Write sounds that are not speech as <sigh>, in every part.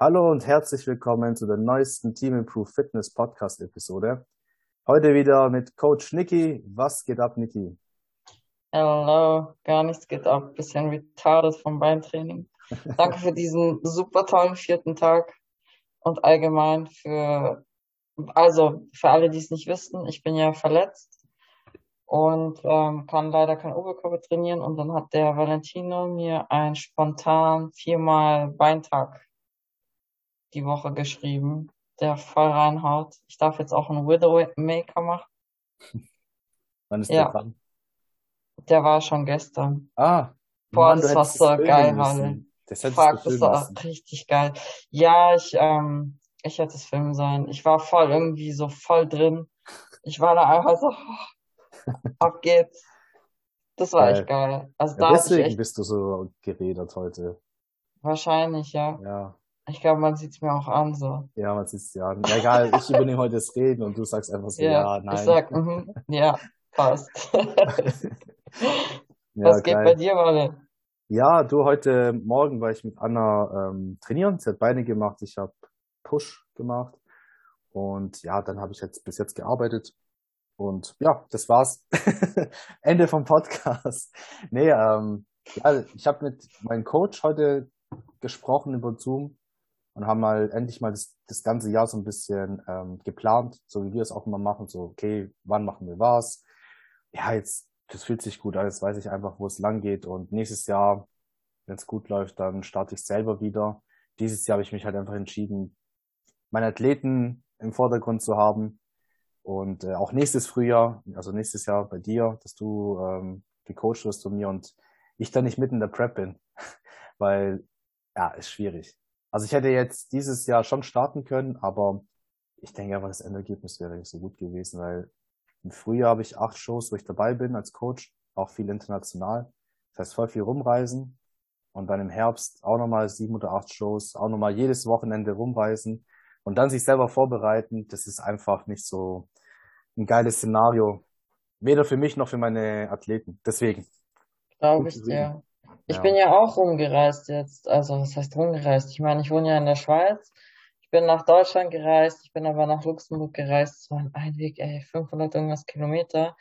Hallo und herzlich willkommen zu der neuesten Team Improve Fitness Podcast Episode. Heute wieder mit Coach Niki. Was geht ab, Niki? Hello, gar nichts geht ab. Bisschen retarded vom Beintraining. <laughs> Danke für diesen super tollen vierten Tag und allgemein für, also für alle, die es nicht wissen, ich bin ja verletzt und ähm, kann leider kein Oberkörper trainieren und dann hat der Valentino mir ein spontan viermal Beintag die Woche geschrieben, der voll reinhaut. Ich darf jetzt auch einen Widowmaker machen. <laughs> Wann ist Ja. der dran? Der war schon gestern. Ah, Boah, Mann, das war so geil. Halle. Das Fuck, das war richtig geil. Ja, ich, ähm, ich hätte es filmen sollen. Ich war voll irgendwie so voll drin. Ich war da einfach so, <laughs> ab geht's. Das war echt geil. Also Ja, da deswegen echt bist du so geredet heute. wahrscheinlich, ja. Ja, Ich glaube, man sieht's mir auch an, so. ja, man sieht's ja. Ja, egal, ich <laughs> übernehme heute das Reden und du sagst einfach so, Ja, ja, nein. ich sag, mhm, ja, passt. <laughs> <laughs> Ja, Was geht bei geil. dir, Walle? Ja, du, heute Morgen war ich mit Anna ähm, trainieren. Sie hat Beine gemacht, ich habe Push gemacht. Und ja, dann habe ich jetzt bis jetzt gearbeitet. Und ja, das war's. Ende vom Podcast. Nee, ähm, ja, ich habe mit meinem Coach heute gesprochen über Zoom und haben mal endlich mal das, das ganze Jahr so ein bisschen ähm, geplant, so wie wir es auch immer machen. So, okay, wann machen wir was? Ja, jetzt, das fühlt sich gut an. Jetzt weiß ich einfach, wo es lang geht. Und nächstes Jahr, wenn es gut läuft, dann starte ich selber wieder. Dieses Jahr habe ich mich halt einfach entschieden, meine Athleten im Vordergrund zu haben. Und äh, auch nächstes Frühjahr, also nächstes Jahr bei dir, dass du ähm, gecoacht wirst von mir und ich dann nicht mitten in der Prep bin. <laughs> Weil, ja, ist schwierig. Also ich hätte jetzt dieses Jahr schon starten können, aber ich denke einfach, das Endergebnis wäre nicht so gut gewesen, weil im Frühjahr habe ich acht Shows, wo ich dabei bin als Coach, auch viel international. Das heißt, voll viel rumreisen. Und dann im Herbst auch nochmal sieben oder acht Shows, auch nochmal jedes Wochenende rumreisen und dann sich selber vorbereiten. Das ist einfach nicht so ein geiles Szenario. Weder für mich noch für meine Athleten. Deswegen. Glaube ich dir. Ich Ja. bin ja auch rumgereist jetzt. Also, was heißt rumgereist? Ich meine, ich wohne ja in der Schweiz. Ich bin nach Deutschland gereist. Ich bin aber nach Luxemburg gereist. Es war ein Einweg, ey, 500 irgendwas Kilometer.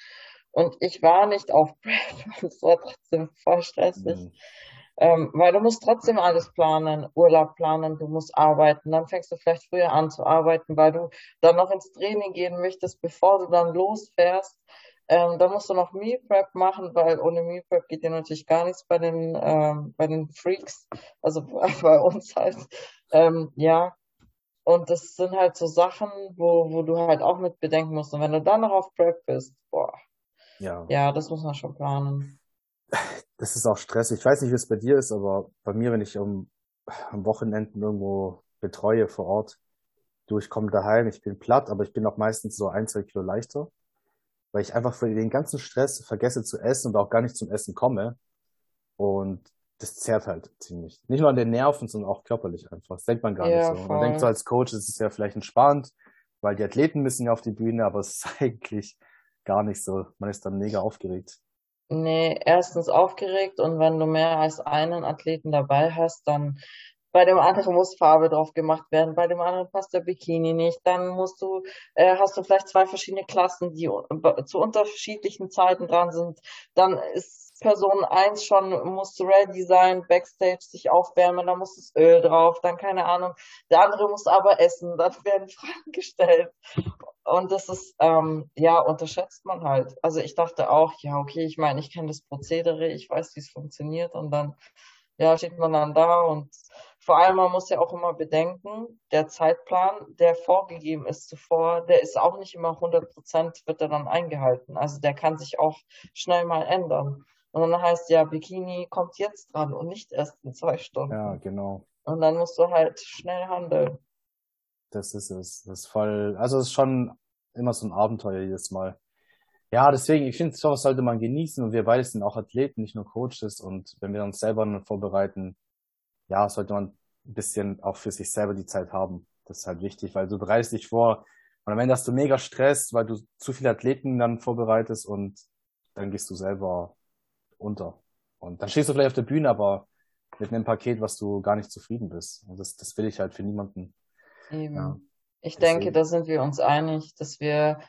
Und ich war nicht auf <laughs> Prep. Es war trotzdem voll stressig. Mhm. Ähm, weil du musst trotzdem alles planen, Urlaub planen, du musst arbeiten. Dann fängst du vielleicht früher an zu arbeiten, weil du dann noch ins Training gehen möchtest, bevor du dann losfährst. Ähm, dann musst du noch Meal Prep machen, weil ohne Meal Prep geht dir natürlich gar nichts bei den, ähm, bei den Freaks, also <laughs> bei uns halt. Ähm, ja, und das sind halt so Sachen, wo, wo du halt auch mit bedenken musst. Und wenn du dann noch auf Prep bist, boah, Ja. ja, das muss man schon planen. Das ist auch stressig. Ich weiß nicht, wie es bei dir ist, aber bei mir, wenn ich um, am Wochenenden irgendwo betreue vor Ort, du, ich komme daheim, ich bin platt, aber ich bin auch meistens so ein, zwei Kilo leichter, weil ich einfach für den ganzen Stress vergesse zu essen und auch gar nicht zum Essen komme. Und das zerrt halt ziemlich. Nicht nur an den Nerven, sondern auch körperlich einfach. Das denkt man gar Ja, nicht so. Man denkt so voll. als Coach, es ist ja vielleicht entspannt, weil die Athleten müssen ja auf die Bühne, aber es ist <laughs> eigentlich gar nicht so. Man ist dann mega aufgeregt. Nee, erstens aufgeregt und wenn du mehr als einen Athleten dabei hast, dann bei dem anderen muss Farbe drauf gemacht werden, bei dem anderen passt der Bikini nicht, dann musst du, äh, hast du vielleicht zwei verschiedene Klassen, die zu unterschiedlichen Zeiten dran sind, dann ist Person eins schon, musst du ready sein, Backstage sich aufwärmen, dann muss das Öl drauf, dann keine Ahnung, der andere muss aber essen, dann <laughs> werden Fragen gestellt. Und das ist, ähm, ja, unterschätzt man halt. Also ich dachte auch, ja, okay, ich meine, ich kenne das Prozedere, ich weiß, wie es funktioniert und dann, ja, steht man dann da und vor allem, man muss ja auch immer bedenken, der Zeitplan, der vorgegeben ist zuvor, der ist auch nicht immer 100 Prozent wird er dann eingehalten. Also der kann sich auch schnell mal ändern. Und dann heißt ja, Bikini kommt jetzt dran und nicht erst in zwei Ja, Stunden. genau. Und dann musst du halt schnell handeln. Das ist es. Das ist voll, also es ist schon immer so ein Abenteuer jedes Mal. Ja, deswegen, ich finde, sowas sollte man genießen und wir beide sind auch Athleten, nicht nur Coaches und wenn wir uns selber vorbereiten, ja, sollte man ein bisschen auch für sich selber die Zeit haben. Das ist halt wichtig, weil du bereitest dich vor und am Ende hast du mega Stress, weil du zu viele Athleten dann vorbereitest und dann gehst du selber unter. Und dann stehst du vielleicht auf der Bühne, aber mit einem Paket, was du gar nicht zufrieden bist. Und das, das will ich halt für niemanden. Eben. Ja. Ich Deswegen. denke, da sind wir uns einig, dass wir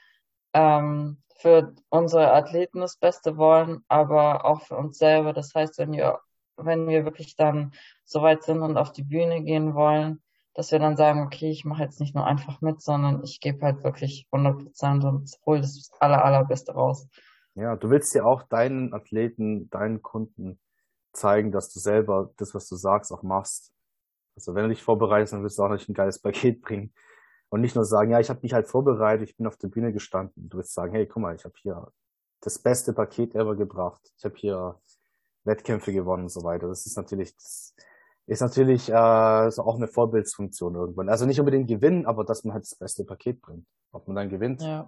ähm, für unsere Athleten das Beste wollen, aber auch für uns selber. Das heißt, wenn wir, wenn wir wirklich dann so weit sind und auf die Bühne gehen wollen, dass wir dann sagen, okay, ich mache jetzt nicht nur einfach mit, sondern ich gebe halt wirklich 100 Prozent und hole das aller, allerbeste raus. Ja, du willst ja auch deinen Athleten, deinen Kunden zeigen, dass du selber das, was du sagst, auch machst. Also wenn du dich vorbereitest, dann willst du auch nicht ein geiles Paket <laughs> bringen. Und nicht nur sagen, ja, ich habe mich halt vorbereitet, ich bin auf der Bühne gestanden. Du willst sagen, hey, guck mal, ich habe hier das beste Paket ever gebracht. Ich habe hier Wettkämpfe gewonnen und so weiter. Das ist natürlich, das ist natürlich äh, ist auch eine Vorbildsfunktion irgendwann. Also nicht unbedingt gewinnen, aber dass man halt das beste Paket bringt. Ob man dann gewinnt, ja.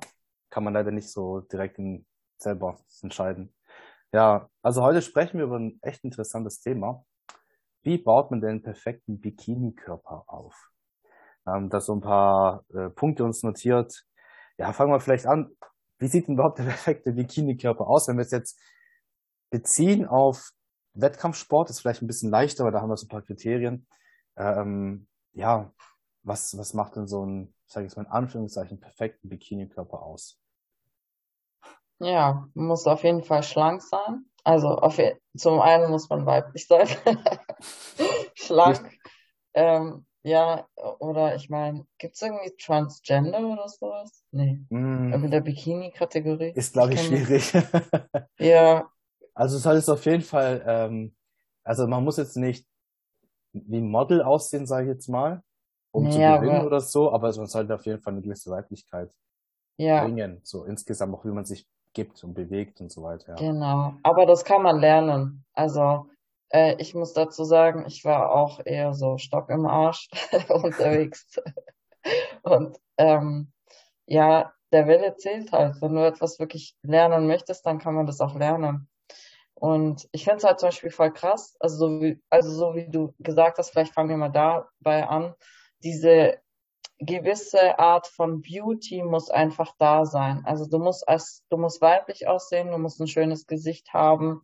kann man leider nicht so direkt in, selber entscheiden. Ja, also heute sprechen wir über ein echt interessantes Thema. Wie baut man denn einen perfekten Bikini-Körper auf? ähm, da so ein paar äh, Punkte uns notiert. Ja, fangen wir vielleicht an. Wie sieht denn überhaupt der <laughs> perfekte Bikini-Körper aus? Wenn wir es jetzt beziehen auf Wettkampfsport, ist vielleicht ein bisschen leichter, weil da haben wir so ein paar Kriterien. Ähm, ja, was, was macht denn so ein, sage ich mal in Anführungszeichen, perfekten Bikini-Körper aus? Ja, muss auf jeden Fall schlank sein. Also auf, zum einen muss man weiblich sein. <laughs> schlank. Ähm, ja, oder ich meine, gibt es irgendwie Transgender oder sowas? Nee. Mm. In der Bikini-Kategorie? Ist, glaube ich, schwierig. <laughs> ja. Also es soll es auf jeden Fall, ähm, also man muss jetzt nicht wie ein Model aussehen, sage ich jetzt mal, um nee, zu gewinnen oder so, aber man sollte auf jeden Fall eine gewisse Weiblichkeit ja. bringen. So insgesamt auch, wie man sich gibt und bewegt und so weiter. Ja. Genau. Aber das kann man lernen. Also äh, ich muss dazu sagen, ich war auch eher so Stock im Arsch <laughs> unterwegs. Und ähm, ja, der Wille zählt halt. Wenn du etwas wirklich lernen möchtest, dann kann man das auch lernen. Und ich finde es halt zum Beispiel voll krass, also so wie, also so wie du gesagt hast, vielleicht fangen wir mal dabei an, diese gewisse Art von Beauty muss einfach da sein. Also du musst als, du musst weiblich aussehen, du musst ein schönes Gesicht haben,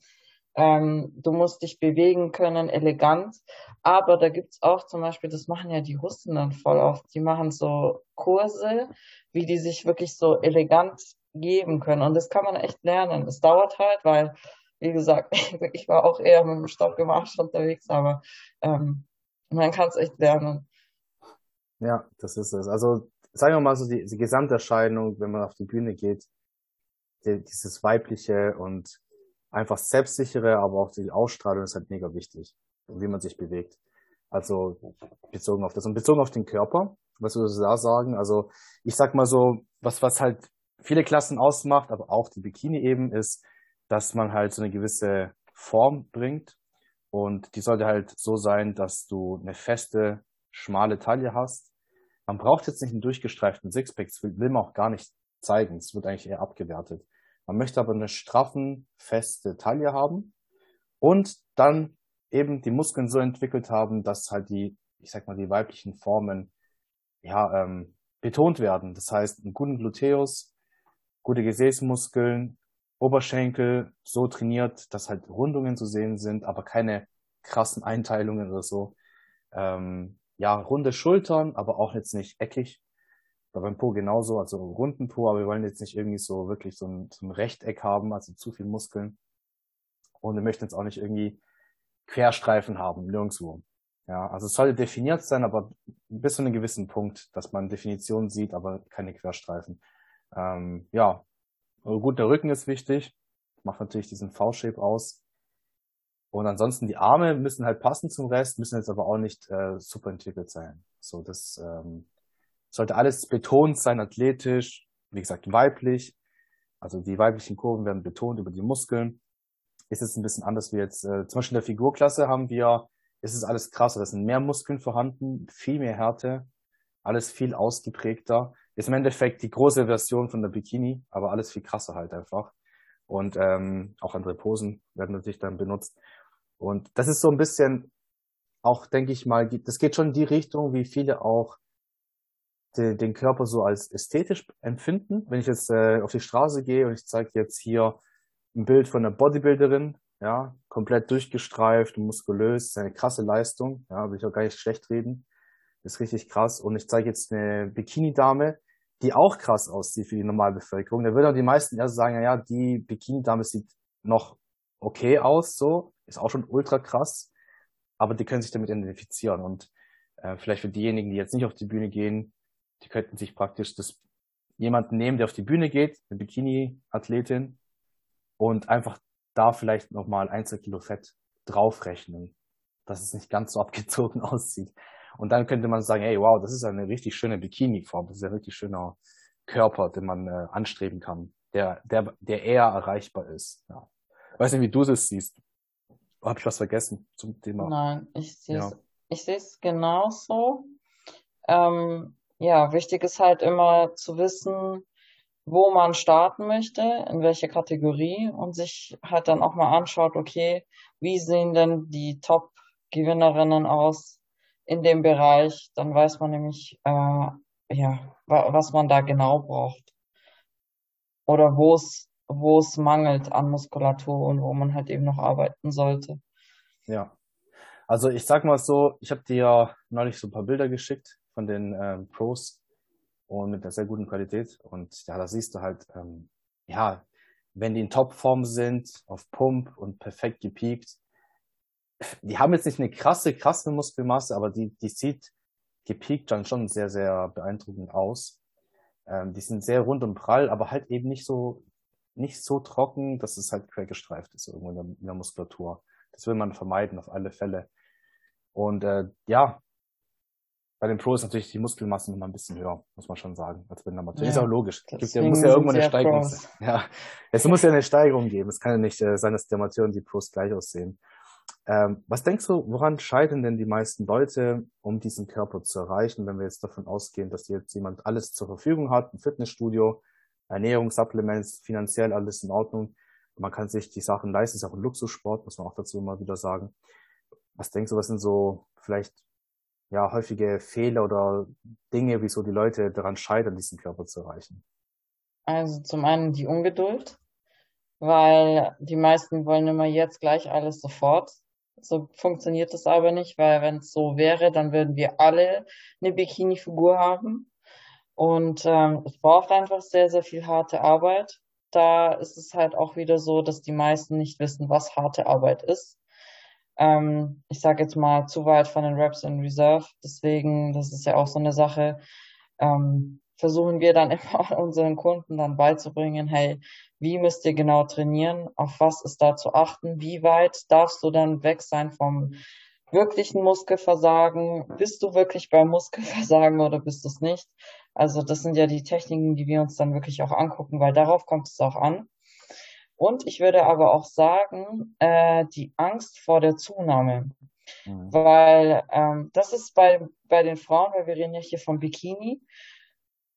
ähm, du musst dich bewegen können, elegant. Aber da gibt's auch zum Beispiel, das machen ja die Russen dann voll oft, die machen so Kurse, wie die sich wirklich so elegant geben können. Und das kann man echt lernen. Es dauert halt, weil, wie gesagt, <laughs> ich war auch eher mit dem Stock im Arsch unterwegs, aber ähm, man kann es echt lernen. Ja, das ist es. Also sagen wir mal so die, die Gesamterscheinung, wenn man auf die Bühne geht, die, dieses weibliche und einfach selbstsichere, aber auch die Ausstrahlung ist halt mega wichtig, wie man sich bewegt. Also bezogen auf das und bezogen auf den Körper, was würdest du da sagen? Also ich sag mal so, was, was halt viele Klassen ausmacht, aber auch die Bikini eben ist, dass man halt so eine gewisse Form bringt und die sollte halt so sein, dass du eine feste, schmale Taille hast. Man braucht jetzt nicht einen durchgestreiften Sixpack, das will, man auch gar nicht zeigen, es wird eigentlich eher abgewertet. Man möchte aber eine straffen, feste Taille haben und dann eben die Muskeln so entwickelt haben, dass halt die, ich sag mal, die weiblichen Formen ja ähm, betont werden. Das heißt, einen guten Gluteus, gute Gesäßmuskeln, Oberschenkel so trainiert, dass halt Rundungen zu sehen sind, aber keine krassen Einteilungen oder so. Ähm, ja, runde Schultern, aber auch jetzt nicht eckig. War beim Po genauso, also runden Po, aber wir wollen jetzt nicht irgendwie so wirklich so ein, so ein Rechteck haben, also zu viel Muskeln. Und wir möchten jetzt auch nicht irgendwie Querstreifen haben, nirgendwo. Ja, also es sollte definiert sein, aber bis zu einem gewissen Punkt, dass man Definitionen sieht, aber keine Querstreifen. Ähm, ja, gut, der Rücken ist wichtig, macht natürlich diesen V-Shape aus. Und ansonsten die Arme müssen halt passen zum Rest, müssen jetzt aber auch nicht äh, super entwickelt sein. So, das ähm, sollte alles betont sein, athletisch, wie gesagt, weiblich. Also die weiblichen Kurven werden betont über die Muskeln. Ist es ein bisschen anders wie jetzt, äh, zum Beispiel in der Figurklasse haben wir, ist es alles krasser, da sind mehr Muskeln vorhanden, viel mehr Härte, alles viel ausgeprägter. Ist im Endeffekt die große Version von der Bikini, aber alles viel krasser halt einfach. Und ähm, auch andere Posen werden natürlich dann benutzt. Und das ist so ein bisschen auch, denke ich mal, das geht schon in die Richtung, wie viele auch den, den Körper so als ästhetisch empfinden. Wenn ich jetzt äh, auf die Straße gehe und ich zeige jetzt hier ein Bild von einer Bodybuilderin, ja, komplett durchgestreift, muskulös, ist eine krasse Leistung, ja, will ich auch gar nicht schlecht reden. Ist richtig krass. Und ich zeige jetzt eine Bikini-Dame, die auch krass aussieht für die Normalbevölkerung. Da würden auch die meisten erst sagen, ja, ja, die Bikini-Dame sieht noch okay aus, so, ist auch schon ultra krass, aber die können sich damit identifizieren. Und äh, vielleicht für diejenigen, die jetzt nicht auf die Bühne gehen, die könnten sich praktisch das jemanden nehmen, der auf die Bühne geht, eine Bikini-Athletin, und einfach da vielleicht nochmal ein, zwei Kilo Fett draufrechnen, dass es nicht ganz so abgezogen <laughs> aussieht. Und dann könnte man sagen, hey, wow, das ist eine richtig schöne Bikini-Form, das ist ein richtig schöner Körper, den man äh, anstreben kann, der, der, der eher erreichbar ist. Ja. Weiß nicht, wie du das siehst. Habe ich was vergessen zum Thema? Nein, ich sehe es ja. ich sehe es genauso. Ähm, ja, wichtig ist halt immer zu wissen, wo man starten möchte, in welche Kategorie und sich halt dann auch mal anschaut, okay, wie sehen denn die Top-Gewinnerinnen aus in dem Bereich? Dann weiß man nämlich, äh, ja, was man da genau braucht. Oder wo es, mangelt an Muskulatur und wo man halt eben noch arbeiten sollte. Ja. Also ich sag mal so, ich habe dir ja neulich so ein paar Bilder geschickt von den ähm, Pros und mit einer sehr guten Qualität. Und ja, da siehst du halt, ähm, ja, wenn die in Topform sind, auf Pump und perfekt gepiekt, die haben jetzt nicht eine krasse, krasse Muskelmasse, aber die, die sieht gepiekt dann schon sehr, sehr beeindruckend aus. Ähm, die sind sehr rund und prall, aber halt eben nicht so, nicht so trocken, dass es halt quergestreift ist irgendwo in der, in der Muskulatur. Das will man vermeiden, auf alle Fälle. Und äh, ja, bei den Pros natürlich die Muskelmasse immer ein bisschen höher, muss man schon sagen, als bei den Amateuren. Ja, ist auch logisch. Es muss ja irgendwo eine Steigerung sein. Ja, es muss ja eine Steigerung geben. Es kann ja nicht äh, sein, dass die Amateuren die Pros gleich aussehen. Ähm, was denkst du, woran scheitern denn die meisten Leute, um diesen Körper zu erreichen, wenn wir jetzt davon ausgehen, dass jetzt jemand alles zur Verfügung hat, ein Fitnessstudio, Ernährung, Supplements, finanziell alles in Ordnung. Man kann sich die Sachen leisten, ist auch ein Luxussport, muss man auch dazu mal wieder sagen. Was denkst du, was sind so vielleicht ja, häufige Fehler oder Dinge, wieso die Leute daran scheitern, diesen Körper zu erreichen? Also zum einen die Ungeduld, weil die meisten wollen immer jetzt gleich alles sofort. So funktioniert das aber nicht, weil wenn es so wäre, dann würden wir alle eine Bikini-Figur haben. Und ähm, es braucht einfach sehr, sehr viel harte Arbeit. Da ist es halt auch wieder so, dass die meisten nicht wissen, was harte Arbeit ist ähm, ich sage jetzt mal, zu weit von den Raps in Reserve. Deswegen, das ist ja auch so eine Sache, ähm, versuchen wir dann <laughs> immer unseren Kunden dann beizubringen, hey, wie müsst ihr genau trainieren, auf was ist da zu achten, wie weit darfst du dann weg sein vom wirklichen Muskelversagen, bist du wirklich beim Muskelversagen oder bist du es nicht? Also das sind ja die Techniken, die wir uns dann wirklich auch angucken, weil darauf kommt es auch an. Und ich würde aber auch sagen, äh, die Angst vor der Zunahme. Mhm. Weil ähm, das ist bei, bei den Frauen, weil wir reden ja hier vom Bikini,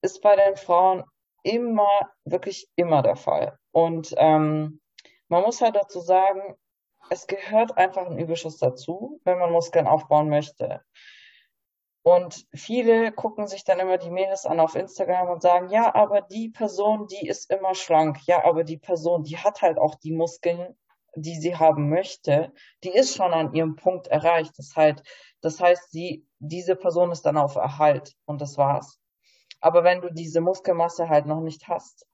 ist bei den Frauen immer, wirklich immer der Fall. Und ähm, man muss halt dazu sagen, es gehört einfach ein Überschuss dazu, wenn man Muskeln aufbauen möchte. Und viele gucken sich dann immer die Mädels an auf Instagram und sagen, ja, aber die Person, die ist immer schlank. Ja, aber die Person, die hat halt auch die Muskeln, die sie haben möchte. Die ist schon an ihrem Punkt erreicht. Das heißt, das heißt, die, diese Person ist dann auf Erhalt und das war's. Aber wenn du diese Muskelmasse halt noch nicht hast,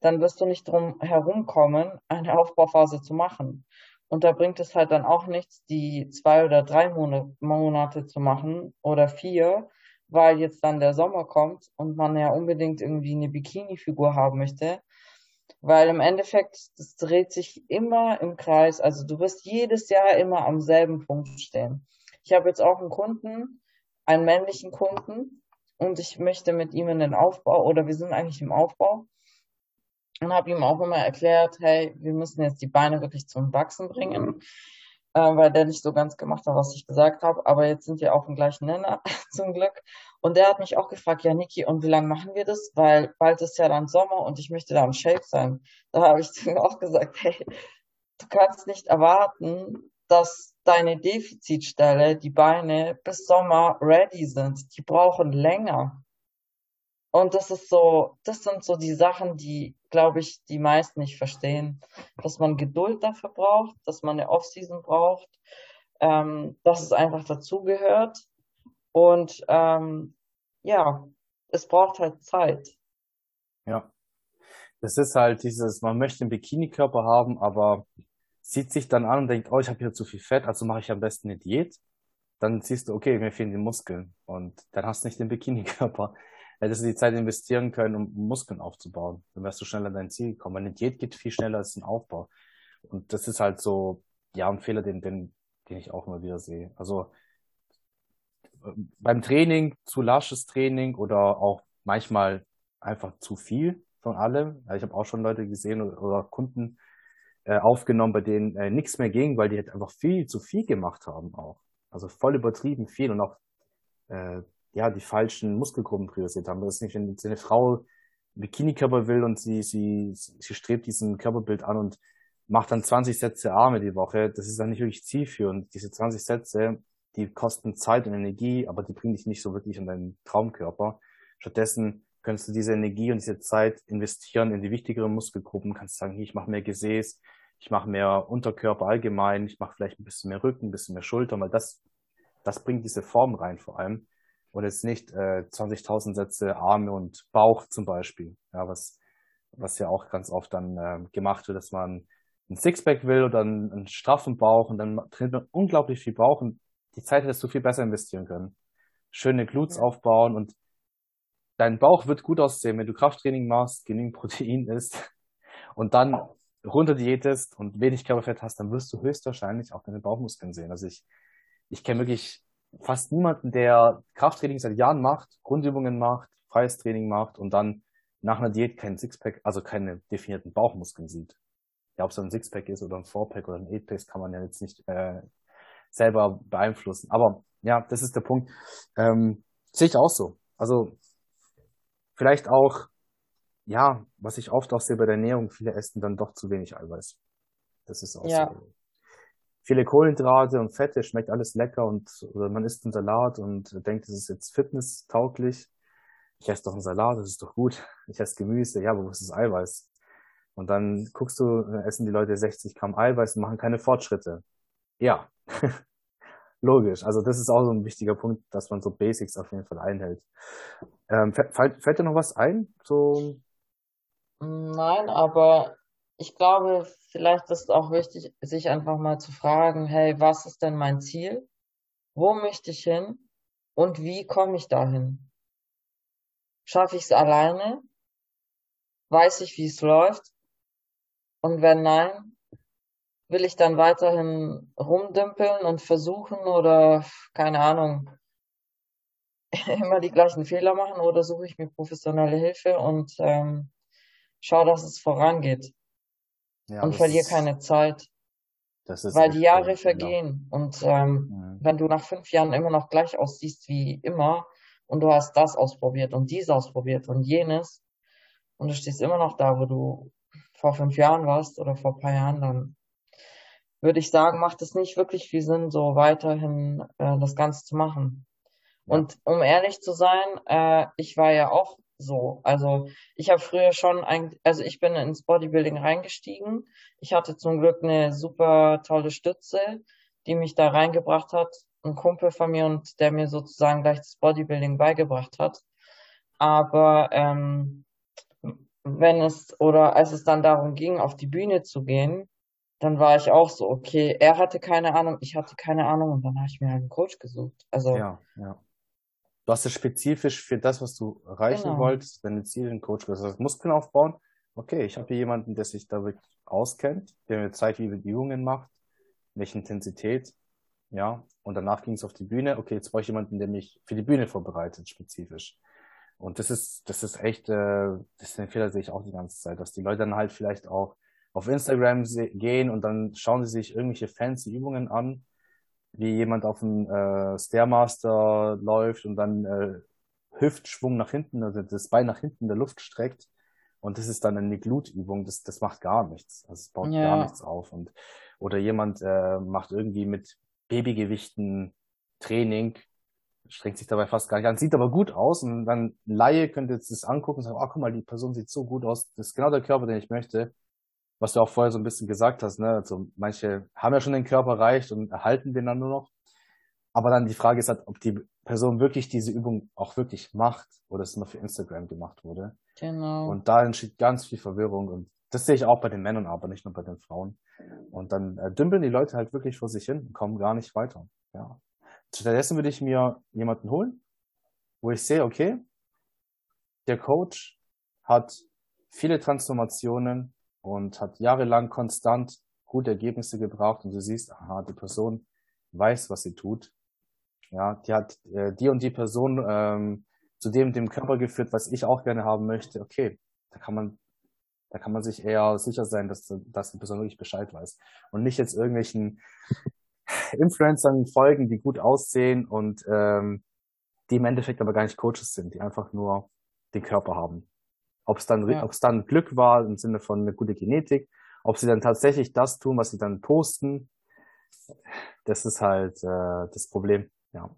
dann wirst du nicht drum herumkommen, eine Aufbauphase zu machen. Und da bringt es halt dann auch nichts, die zwei oder drei Monate zu machen oder vier, weil jetzt dann der Sommer kommt und man ja unbedingt irgendwie eine Bikini-Figur haben möchte. Weil im Endeffekt, das dreht sich immer im Kreis. Also du wirst jedes Jahr immer am selben Punkt stehen. Ich habe jetzt auch einen Kunden, einen männlichen Kunden, und ich möchte mit ihm in den Aufbau oder wir sind eigentlich im Aufbau und habe ihm auch immer erklärt, hey, wir müssen jetzt die Beine wirklich zum Wachsen bringen, äh, weil der nicht so ganz gemacht hat, was ich gesagt habe. Aber jetzt sind wir auf dem gleichen Nenner, <laughs> zum Glück. Und der hat mich auch gefragt, ja, Niki, und wie lange machen wir das? Weil bald ist ja dann Sommer und ich möchte da im Shape sein. Da habe ich <laughs> zu ihm auch gesagt, hey, du kannst nicht erwarten, dass deine Defizitstelle, die Beine bis Sommer ready sind. Die brauchen länger. Und das ist so, das sind so die Sachen, die, glaube ich, die meisten nicht verstehen. Dass man Geduld dafür braucht, dass man eine Off-Season braucht, ähm, dass es einfach dazugehört. Und ähm, ja, es braucht halt Zeit. Ja. Das ist halt dieses, man möchte einen Bikini-Körper haben, aber sieht sich dann an und denkt, oh, ich habe hier zu viel Fett, also mache ich am besten eine Diät. Dann siehst du, okay, mir fehlen die Muskeln und dann hast du nicht den Bikini-Körper. Hättest du die Zeit investieren können, um Muskeln aufzubauen. Dann wärst du schneller an dein Ziel gekommen. Eine Diät geht viel schneller als ein Aufbau. Und das ist halt so, ja, ein Fehler, den, den, den ich auch immer wieder sehe. Also beim Training zu lasches Training oder auch manchmal einfach zu viel von allem. ich habe auch schon Leute gesehen oder, Kunden äh, aufgenommen, bei denen äh, nichts mehr ging, weil die halt einfach viel zu viel gemacht haben auch. Also voll übertrieben viel und auch äh, ja die falschen Muskelgruppen priorisiert haben. Das ist nicht, wenn eine Frau Bikini-Körper will und sie, sie, sie strebt diesen Körperbild an und macht dann 20 Sätze Arme die Woche, das ist dann nicht wirklich zielführend. Diese 20 Sätze, die kosten Zeit und Energie, aber die bringen dich nicht so wirklich in deinen Traumkörper. Stattdessen könntest du diese Energie und diese Zeit investieren in die wichtigeren Muskelgruppen, kannst sagen, hier, ich mache mehr Gesäß, ich mache mehr Unterkörper allgemein, ich mache vielleicht ein bisschen mehr Rücken, ein bisschen mehr Schultern, weil das, das bringt diese Form rein vor allem. Und jetzt nicht äh, 20.000 Sätze Arme und Bauch zum Beispiel, ja, was, was ja auch ganz oft dann äh, gemacht wird, dass man ein Sixpack will oder einen, einen straffen Bauch und dann trainiert man unglaublich viel Bauch und die Zeit hättest du viel besser investieren können. Schöne Glutes ja. aufbauen und dein Bauch wird gut aussehen, wenn du Krafttraining machst, genügend Protein isst und dann runter diätest und wenig Körperfett hast, dann wirst du höchstwahrscheinlich auch deine Bauchmuskeln sehen. Also ich, ich kenne wirklich fast niemanden, der Krafttraining seit Jahren macht, Grundübungen macht, freies Training macht und dann nach einer Diät keinen Sixpack, also keine definierten Bauchmuskeln sieht. Ja, ob es ein Sixpack ist oder ein Fourpack oder ein Eightpack, kann man ja jetzt nicht äh, selber beeinflussen. Aber ja, das ist der Punkt. Ähm, sehe ich auch so. Also vielleicht auch, ja, was ich oft auch sehe bei der Ernährung, viele essen dann doch zu wenig Eiweiß. Das ist auch ja. so. Viele Kohlenhydrate und Fette, schmeckt alles lecker und man isst einen Salat und denkt, es ist jetzt fitnesstauglich. Ich esse doch einen Salat, das ist doch gut. Ich esse Gemüse, ja, aber wo ist das Eiweiß? Und dann guckst du, essen die Leute 60 Gramm Eiweiß und machen keine Fortschritte. Ja, <laughs> logisch. Also das ist auch so ein wichtiger Punkt, dass man so Basics auf jeden Fall einhält. Ähm, fällt, fällt dir noch was ein? So Nein, aber ich glaube, vielleicht ist es auch wichtig, sich einfach mal zu fragen, hey, was ist denn mein Ziel? Wo möchte ich hin? Und wie komme ich dahin? Schaffe ich es alleine? Weiß ich, wie es läuft? Und wenn nein, will ich dann weiterhin rumdümpeln und versuchen oder keine Ahnung, <laughs> immer die gleichen Fehler machen oder suche ich mir professionelle Hilfe und ähm, schaue, dass es vorangeht ja, und verliere keine Zeit. weil die Jahre cool, vergehen genau. und ähm, mhm. wenn du nach fünf Jahren immer noch gleich aussiehst wie immer und du hast das ausprobiert und dies ausprobiert und jenes und du stehst immer noch da, wo du vor fünf Jahren warst oder vor ein paar Jahren, dann würde ich sagen, macht es nicht wirklich viel Sinn, so weiterhin äh, das Ganze zu machen. Und um ehrlich zu sein, äh, ich war ja auch so. Also ich habe früher schon eigentlich, also ich bin ins Bodybuilding reingestiegen. Ich hatte zum Glück eine super tolle Stütze, die mich da reingebracht hat. Ein Kumpel von mir und der mir sozusagen gleich das Bodybuilding beigebracht hat. Aber ähm, wenn es oder als es dann darum ging, auf die Bühne zu gehen, dann war ich auch so, okay, er hatte keine Ahnung, ich hatte keine Ahnung und dann habe ich mir halt einen Coach gesucht. Also ja, ja. Du hast es spezifisch für das, was du erreichen genau. wolltest, deine Ziele, einen Coach gesucht. Das Muskeln aufbauen. Okay, ich habe hier jemanden, der sich da wirklich auskennt, der mir zeigt, wie man die Übungen macht, welche Intensität, ja. Und danach ging es auf die Bühne. Okay, jetzt brauche ich jemanden, der mich für die Bühne vorbereitet, spezifisch. Und das ist, das ist echt, äh, das ist ein Fehler, sehe ich auch die ganze Zeit, dass die Leute dann halt vielleicht auch auf Instagram gehen und dann schauen sie sich irgendwelche fancy Übungen an, wie jemand auf dem äh, Stairmaster läuft und dann äh, Hüftschwung nach hinten, also das Bein nach hinten in der Luft streckt. Und das ist dann eine Glutübung, das, das macht gar nichts. Also es baut ja. gar nichts auf. Und, oder jemand äh, macht irgendwie mit Babygewichten Training strengt sich dabei fast gar nicht an, sieht aber gut aus und dann Laie könnte jetzt das angucken und sagen, oh, guck mal, die Person sieht so gut aus, das ist genau der Körper, den ich möchte. Was du auch vorher so ein bisschen gesagt hast, ne? Also manche haben ja schon den Körper erreicht und erhalten den dann nur noch. Aber dann die Frage ist halt, ob die Person wirklich diese Übung auch wirklich macht oder es nur für Instagram gemacht wurde. Genau. Und da entsteht ganz viel Verwirrung und das sehe ich auch bei den Männern, aber nicht nur bei den Frauen. Und dann äh, dümpeln die Leute halt wirklich vor sich hin und kommen gar nicht weiter. Ja. Stattdessen würde ich mir jemanden holen, wo ich sehe, okay, der Coach hat viele Transformationen und hat jahrelang konstant gute Ergebnisse gebracht und du siehst, aha, die Person weiß, was sie tut ja, die hat äh, die und die Person ähm, zu dem dem Körper geführt, was ich auch gerne haben möchte. Okay, da kann man da kann man sich eher sicher sein, dass, dass die Person wirklich Bescheid weiß. Und nicht jetzt irgendwelchen <laughs> Influencern folgen, die gut aussehen und ähm, die im Endeffekt aber gar nicht Coaches sind, die einfach nur den Körper haben. Ob es dann, ja. ob es dann Glück war im Sinne von eine gute Genetik, ob sie dann tatsächlich das tun, was sie dann posten, das ist halt äh, das Problem. Ja,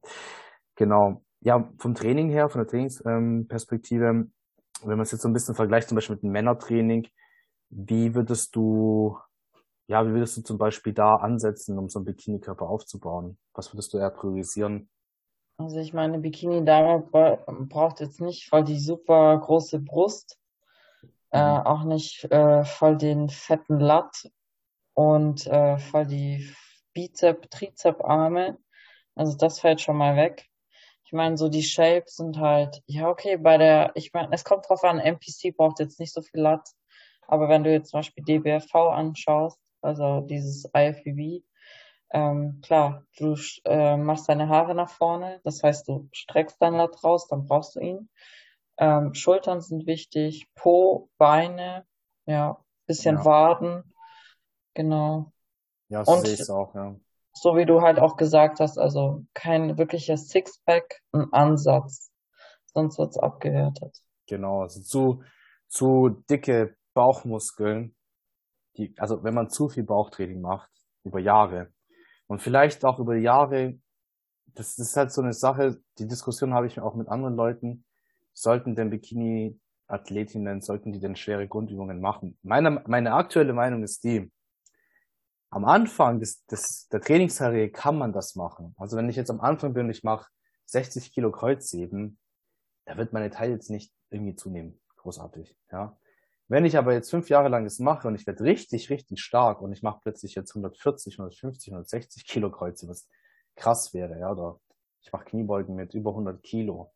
genau. Ja, vom Training her, von der Trainingsperspektive, ähm, wenn man es jetzt so ein bisschen vergleicht, zum Beispiel mit dem Männertraining, wie würdest du, ja, wie würdest du zum Beispiel da ansetzen, um so einen Bikini-Körper aufzubauen? Was würdest du eher priorisieren? Also ich meine, Bikini-Dame braucht jetzt nicht voll die super große Brust, äh, mhm. auch nicht äh, voll den fetten Latt und äh, voll die Bizep, Trizep-Arme. Also das fällt schon mal weg. Ich meine, so die Shapes sind halt, ja, okay, bei der, ich meine, es kommt drauf an, MPC braucht jetzt nicht so viel Lat, aber wenn du jetzt zum Beispiel DBFV anschaust, also dieses IFBB, ähm, klar, du äh, machst deine Haare nach vorne, das heißt, du streckst dein Lat raus, dann brauchst du ihn. Ähm, Schultern sind wichtig, Po, Beine, ja, bisschen ja. Waden, genau. Ja, so sehe ich es auch, ja so wie du halt auch gesagt hast, also kein wirklicher Sixpack, ein Ansatz. Sonst wird's abgewertet. Genau, also zu, zu dicke Bauchmuskeln, die, also wenn man zu viel Bauchtraining macht, über Jahre und vielleicht auch über Jahre, das, ist halt so eine Sache, die Diskussion habe ich auch mit anderen Leuten, sollten denn Bikini-Athletinnen, sollten die denn schwere Grundübungen machen? Meine, meine aktuelle Meinung ist die, am Anfang des, des, der Trainingsserie kann man das machen. Also wenn ich jetzt am Anfang bin und ich mache 60 Kilo Kreuzheben, da wird meine Teile jetzt nicht irgendwie zunehmen. Großartig, ja. Wenn ich aber jetzt fünf Jahre lang das mache und ich werde richtig, richtig stark und ich mache plötzlich jetzt 140, 150, 160 Kilo Kreuze, was krass wäre, ja, oder ich mache Kniebeugen mit über 100 Kilo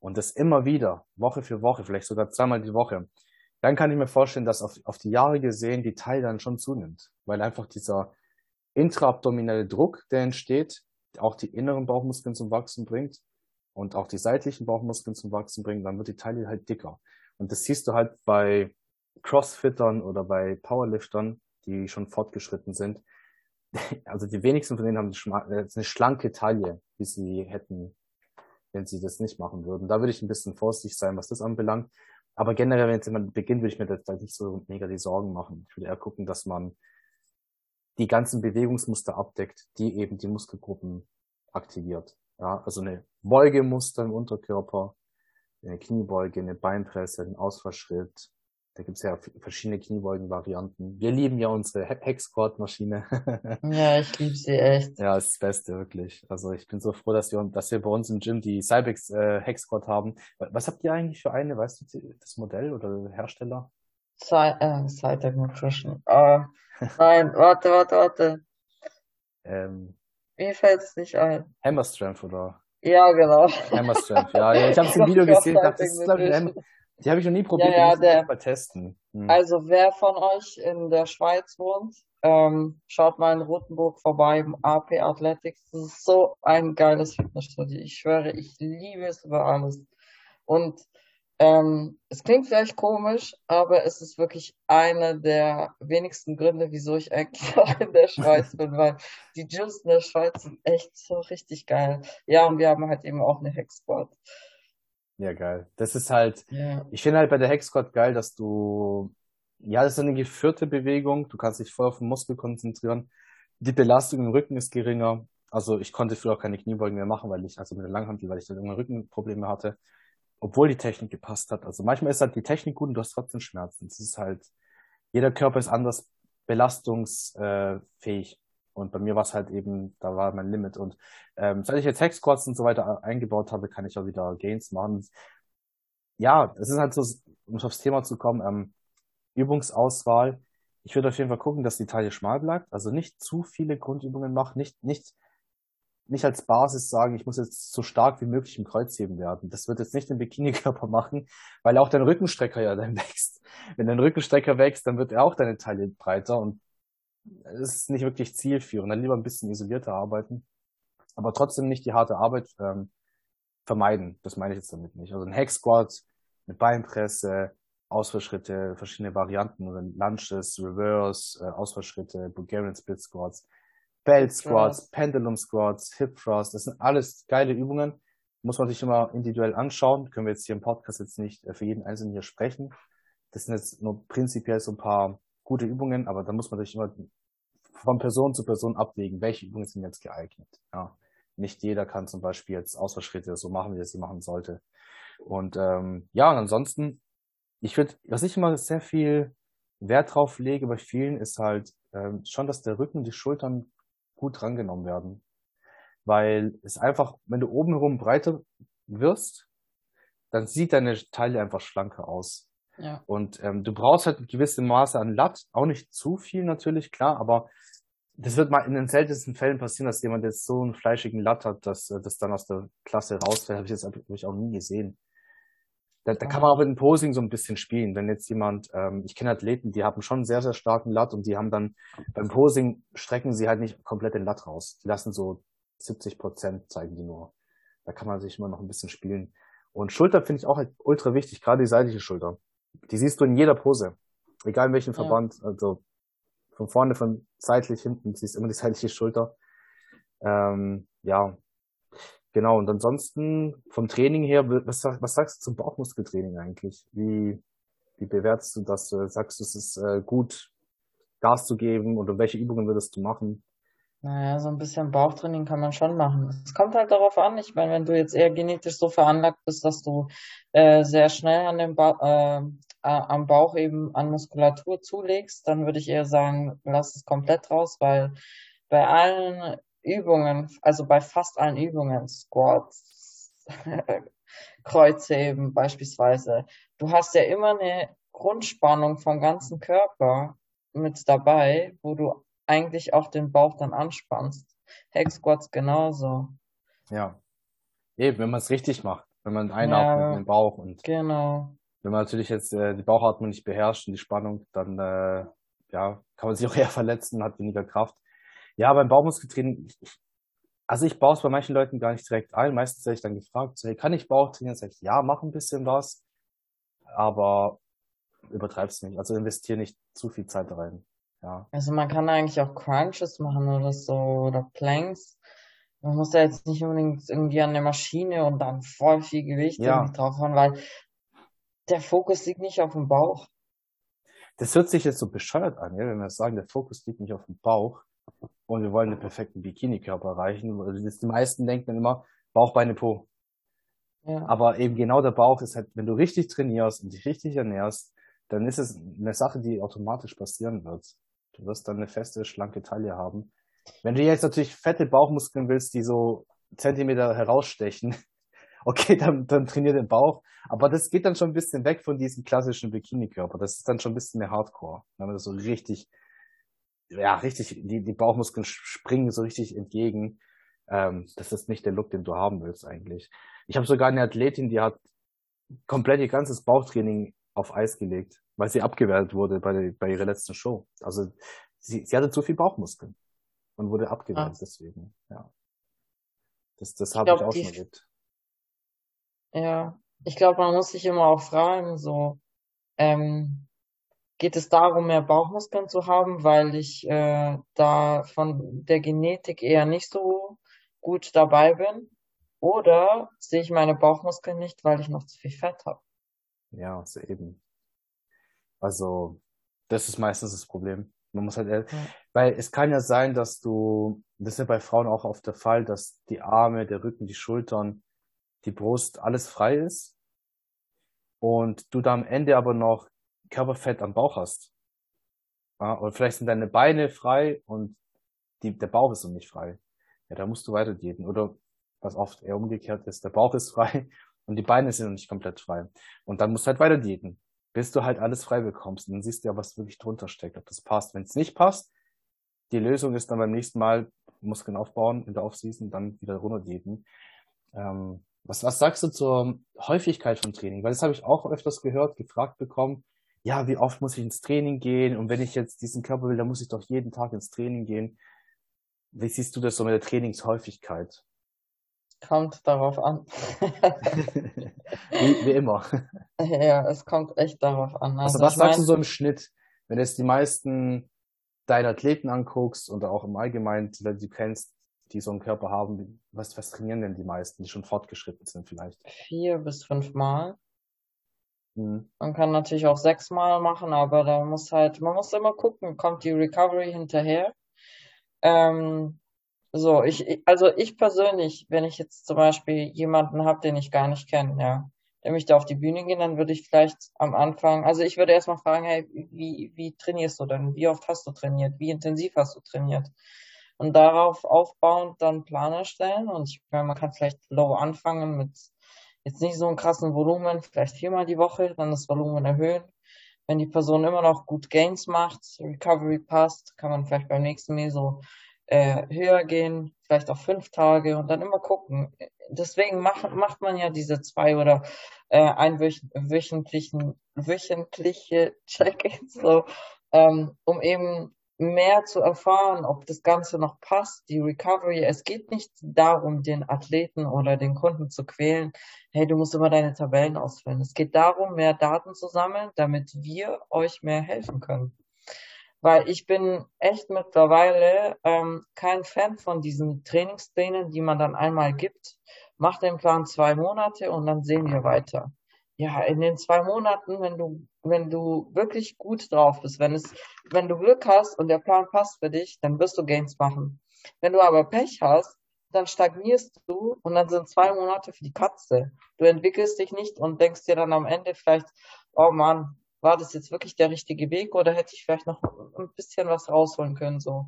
und das immer wieder, Woche für Woche, vielleicht sogar zweimal die Woche, dann kann ich mir vorstellen, dass auf, auf die Jahre gesehen die Teil dann schon zunimmt, weil einfach dieser intraabdominelle Druck, der entsteht, auch die inneren Bauchmuskeln zum Wachsen bringt und auch die seitlichen Bauchmuskeln zum Wachsen bringt, dann wird die Taille halt dicker. Und das siehst du halt bei Crossfittern oder bei Powerliftern, die schon fortgeschritten sind. <laughs> Also die wenigsten von denen haben eine schlanke Taille, wie sie hätten, wenn sie das nicht machen würden. Da würde ich ein bisschen vorsichtig sein, was das anbelangt. Aber generell, wenn jetzt jemand beginnt, würde ich mir da nicht so mega die Sorgen machen. Ich würde eher gucken, dass man die ganzen Bewegungsmuster abdeckt, die eben die Muskelgruppen aktiviert. Ja, also eine Beugemuster im Unterkörper, eine Kniebeuge, eine Beinpresse, ein Ausfallschritt, da gibt's ja verschiedene Kniebeugen-Varianten. Wir lieben ja unsere Hex-Squat-Maschine. <laughs> ja, ich liebe sie echt. Ja, ist das Beste, wirklich. Also ich bin so froh, dass wir, dass wir bei uns im Gym die Cybex äh, Hex Squat haben. Was habt ihr eigentlich für eine? Weißt du das Modell oder Hersteller? äh, Cytec Nutrition. Uh, nein, <laughs> warte, warte, warte. Ähm, Mir fällt es nicht ein. Hammer Strength oder? Ja, genau. Hammer Strength, ja. ja ich habe es im <laughs> Video gesehen. Das ist, glaube ich, die habe ich noch nie probiert, ja, ja, der, mal testen. Hm. Also wer von euch in der Schweiz wohnt, ähm, schaut mal in Rotenburg vorbei im AP Athletics. Das ist so ein geiles Fitnessstudio. Ich schwöre, ich liebe es über alles. Und ähm, es klingt vielleicht komisch, aber es ist wirklich einer der wenigsten Gründe, wieso ich eigentlich <laughs> auch in der Schweiz <laughs> bin, weil die Gyms in der Schweiz sind echt so richtig geil. Ja, und wir haben halt eben auch eine Hexquad. Ja, geil. Das ist halt, ja. ich finde halt bei der Hexquad geil, dass du, ja, das ist eine geführte Bewegung, du kannst dich voll auf den Muskel konzentrieren, die Belastung im Rücken ist geringer Also ich konnte früher auch keine Kniebeugen mehr machen, weil ich, also mit der Langhantel, weil ich dann immer Rückenprobleme hatte, obwohl die Technik gepasst hat. Also manchmal ist halt die Technik gut und du hast trotzdem Schmerzen. Es ist halt, jeder Körper ist anders belastungsfähig. Und bei mir war es halt eben, da war mein Limit. Und ähm, seit ich jetzt Hex Squats und so weiter eingebaut habe, kann ich auch wieder Gains machen. Ja, es ist halt so, um aufs Thema zu kommen, ähm, Übungsauswahl. Ich würde auf jeden Fall gucken, dass die Taille schmal bleibt. Also nicht zu viele Grundübungen machen, nicht, nicht, nicht als Basis sagen, ich muss jetzt so stark wie möglich im Kreuzheben werden. Das wird jetzt nicht den Bikini-Körper machen, weil auch dein Rückenstrecker ja dann <laughs> wächst. Wenn dein Rückenstrecker wächst, dann wird er auch deine Taille breiter und es ist nicht wirklich zielführend. Dann lieber ein bisschen isolierter arbeiten, aber trotzdem nicht die harte Arbeit ähm, vermeiden. Das meine ich jetzt damit nicht. Also ein Hack Squat mit Beinpresse, Ausfallschritte, verschiedene Varianten, oder Lunges, Reverse, äh, Ausfallschritte, Bulgarian Split Squats, Belt Squats, Pendulum Squats, Hip Thrust. Das sind alles geile Übungen. Muss man sich immer individuell anschauen. Können wir jetzt hier im Podcast jetzt nicht äh, für jeden Einzelnen hier sprechen. Das sind jetzt nur prinzipiell so ein paar gute Übungen, aber da muss man sich immer von Person zu Person abwägen, welche Übungen sind jetzt geeignet. Ja, nicht jeder kann zum Beispiel jetzt Ausfallschritte so machen, wie er sie machen sollte. Und ähm, ja, und ansonsten, ich würde, was ich immer sehr viel Wert drauf lege bei vielen, ist halt ähm, schon, dass der Rücken, die Schultern gut drangenommen werden. Weil es einfach, wenn du oben herum breiter wirst, dann sieht deine Taille einfach schlanker aus. Ja. Und ähm, du brauchst halt ein gewisses Maße an Latt, auch nicht zu viel natürlich, klar, aber das wird mal in den seltensten Fällen passieren, dass jemand jetzt so einen fleischigen Latt hat, dass äh, das dann aus der Klasse rausfällt. Habe ich jetzt hab ich auch nie gesehen. Da, da kann man auch mit dem Posing so ein bisschen spielen. Wenn jetzt jemand, ähm, ich kenne Athleten, die haben schon einen sehr, sehr starken Latt und die haben dann beim Posing strecken sie halt nicht komplett den Latt raus. Die lassen so 70 Prozent zeigen die nur. Da kann man sich immer noch ein bisschen spielen. Und Schulter finde ich auch halt ultra wichtig, gerade die seitliche Schulter. Die siehst du in jeder Pose. Egal in welchem ja. Verband. Also von vorne, von seitlich, hinten, siehst immer die seitliche Schulter. Ähm, ja, genau. Und ansonsten vom Training her, was, was sagst du zum Bauchmuskeltraining eigentlich? Wie, wie bewertest du das? Sagst du, es ist äh, gut, Gas zu geben oder welche Übungen würdest du machen? Naja, so ein bisschen Bauchtraining kann man schon machen. Es kommt halt darauf an. Ich meine, wenn du jetzt eher genetisch so veranlagt bist, dass du äh, sehr schnell an dem ba äh, am Bauch eben an Muskulatur zulegst, dann würde ich eher sagen, lass es komplett raus, weil bei allen Übungen, also bei fast allen Übungen, Squats, <laughs> Kreuzheben beispielsweise, du hast ja immer eine Grundspannung vom ganzen Körper mit dabei, wo du eigentlich auch den Bauch dann anspannst. Hack Squats genauso. Ja. Eben, wenn man es richtig macht. Wenn man einatmet ja, in den Bauch und. Genau. Wenn man natürlich jetzt äh, die Bauchatmung nicht beherrscht und die Spannung, dann äh, ja, kann man sich auch <laughs> eher verletzen, hat weniger Kraft. Ja, beim Bauchmuskeltraining, also ich baue es bei manchen Leuten gar nicht direkt ein. Meistens werde ich dann gefragt, so, hey, kann ich Bauch trainieren? Sag ich, ja, mach ein bisschen was, aber übertreib's nicht. Also investiere nicht zu viel Zeit rein. Ja. Also man kann eigentlich auch Crunches machen oder so oder Planks. Man muss ja jetzt nicht unbedingt irgendwie an der Maschine und dann voll viel Gewicht ja. drauf haben, weil der Fokus liegt nicht auf dem Bauch. Das hört sich jetzt so bescheuert an, ja, wenn wir sagen, der Fokus liegt nicht auf dem Bauch und wir wollen den perfekten Bikini-Körper erreichen. die meisten denken dann immer Bauch, Beine, Po. Ja. Aber eben genau der Bauch ist halt, wenn du richtig trainierst und dich richtig ernährst, dann ist es eine Sache, die automatisch passieren wird. Du wirst dann eine feste, schlanke Taille haben. Wenn du jetzt natürlich fette Bauchmuskeln willst, die so Zentimeter herausstechen, <laughs> okay, dann, dann trainier den Bauch. Aber das geht dann schon ein bisschen weg von diesem klassischen Bikini-Körper. Das ist dann schon ein bisschen mehr Hardcore. Wenn man das so richtig, ja, richtig, die, die Bauchmuskeln springen so richtig entgegen. Ähm, das ist nicht der Look, den du haben willst eigentlich. Ich habe sogar eine Athletin, die hat komplett ihr ganzes Bauchtraining auf Eis gelegt, weil sie abgewertet wurde bei, bei ihrer letzten Show. Also sie, sie hatte zu viel Bauchmuskeln und wurde abgewertet ah. deswegen, ja. Das, das habe ich auch schon erlebt. Ja, ich glaube, man muss sich immer auch fragen, so, ähm, geht es darum, mehr Bauchmuskeln zu haben, weil ich äh, da von der Genetik eher nicht so gut dabei bin? Oder sehe ich meine Bauchmuskeln nicht, weil ich noch zu viel Fett habe? Ja, so eben. Also, das ist meistens das Problem. Man muss halt, ja. weil es kann ja sein, dass du, das ist ja bei Frauen auch oft der Fall, dass die Arme, der Rücken, die Schultern, die Brust, alles frei ist und du da am Ende aber noch Körperfett am Bauch hast. Ja, oder vielleicht sind deine Beine frei und die, der Bauch ist noch nicht frei. Ja, da musst du weiter diäten. Oder was oft eher umgekehrt ist, der Bauch ist <laughs> frei und die Beine sind noch nicht komplett frei. Und dann musst du halt weiter diäten, bis du halt alles frei bekommst. Und dann siehst du ja, was wirklich drunter steckt, ob das passt. Wenn es nicht passt, die Lösung ist dann beim nächsten Mal Muskeln aufbauen in der Offseason, dann wieder runter diäten. Ähm, was, was sagst du zur Häufigkeit von Training? Weil das habe ich auch öfters gehört, gefragt bekommen. Ja, wie oft muss ich ins Training gehen? Und wenn ich jetzt diesen Körper will, dann muss ich doch jeden Tag ins Training gehen. Wie siehst du das so mit der Trainingshäufigkeit? Kommt darauf an. <laughs> wie, wie, immer. <laughs> Ja, es kommt echt darauf an. Also, also was sagst mein... du so im Schnitt, wenn du jetzt die meisten deiner Athleten anguckst und auch im Allgemeinen, die du kennst, die so einen Körper haben, was, was trainieren denn die meisten, die schon fortgeschritten sind vielleicht? Vier bis fünf Mal. Mhm. Man kann natürlich auch sechs Mal machen, aber da muss halt, man muss immer gucken, kommt die Recovery hinterher. Ähm, so, ich, also ich persönlich, wenn ich jetzt zum Beispiel jemanden habe, den ich gar nicht kenne, ja, der möchte auf die Bühne gehen, dann würde ich vielleicht am Anfang, also ich würde erstmal fragen, hey, wie, wie trainierst du denn? Wie oft hast du trainiert? Wie intensiv hast du trainiert? Und darauf aufbauend dann Plan erstellen. Und ich meine, man kann vielleicht low anfangen mit jetzt nicht so einem krassen Volumen, vielleicht viermal die Woche, dann das Volumen erhöhen. Wenn die Person immer noch gut Gains macht, Recovery passt, kann man vielleicht beim nächsten Mal so äh, höher gehen, vielleicht auf fünf Tage und dann immer gucken. Deswegen macht, macht man ja diese zwei oder äh, einwöchentlichen wöchentliche Check-ins, so, ähm, um eben mehr zu erfahren, ob das Ganze noch passt, die Recovery. Es geht nicht darum, den Athleten oder den Kunden zu quälen. Hey, du musst immer deine Tabellen ausfüllen. Es geht darum, mehr Daten zu sammeln, damit wir euch mehr helfen können. Weil ich bin echt mittlerweile ähm, kein Fan von diesen Trainingsplänen, die man dann einmal gibt. Mach den Plan zwei Monate und dann sehen wir weiter. Ja, in den zwei Monaten, wenn du, wenn du wirklich gut drauf bist, wenn es, wenn du Glück hast und der Plan passt für dich, dann wirst du Gains machen. Wenn du aber Pech hast, dann stagnierst du und dann sind zwei Monate für die Katze. Du entwickelst dich nicht und denkst dir dann am Ende vielleicht, oh Mann, war das jetzt wirklich der richtige Weg oder hätte ich vielleicht noch ein bisschen was rausholen können, so.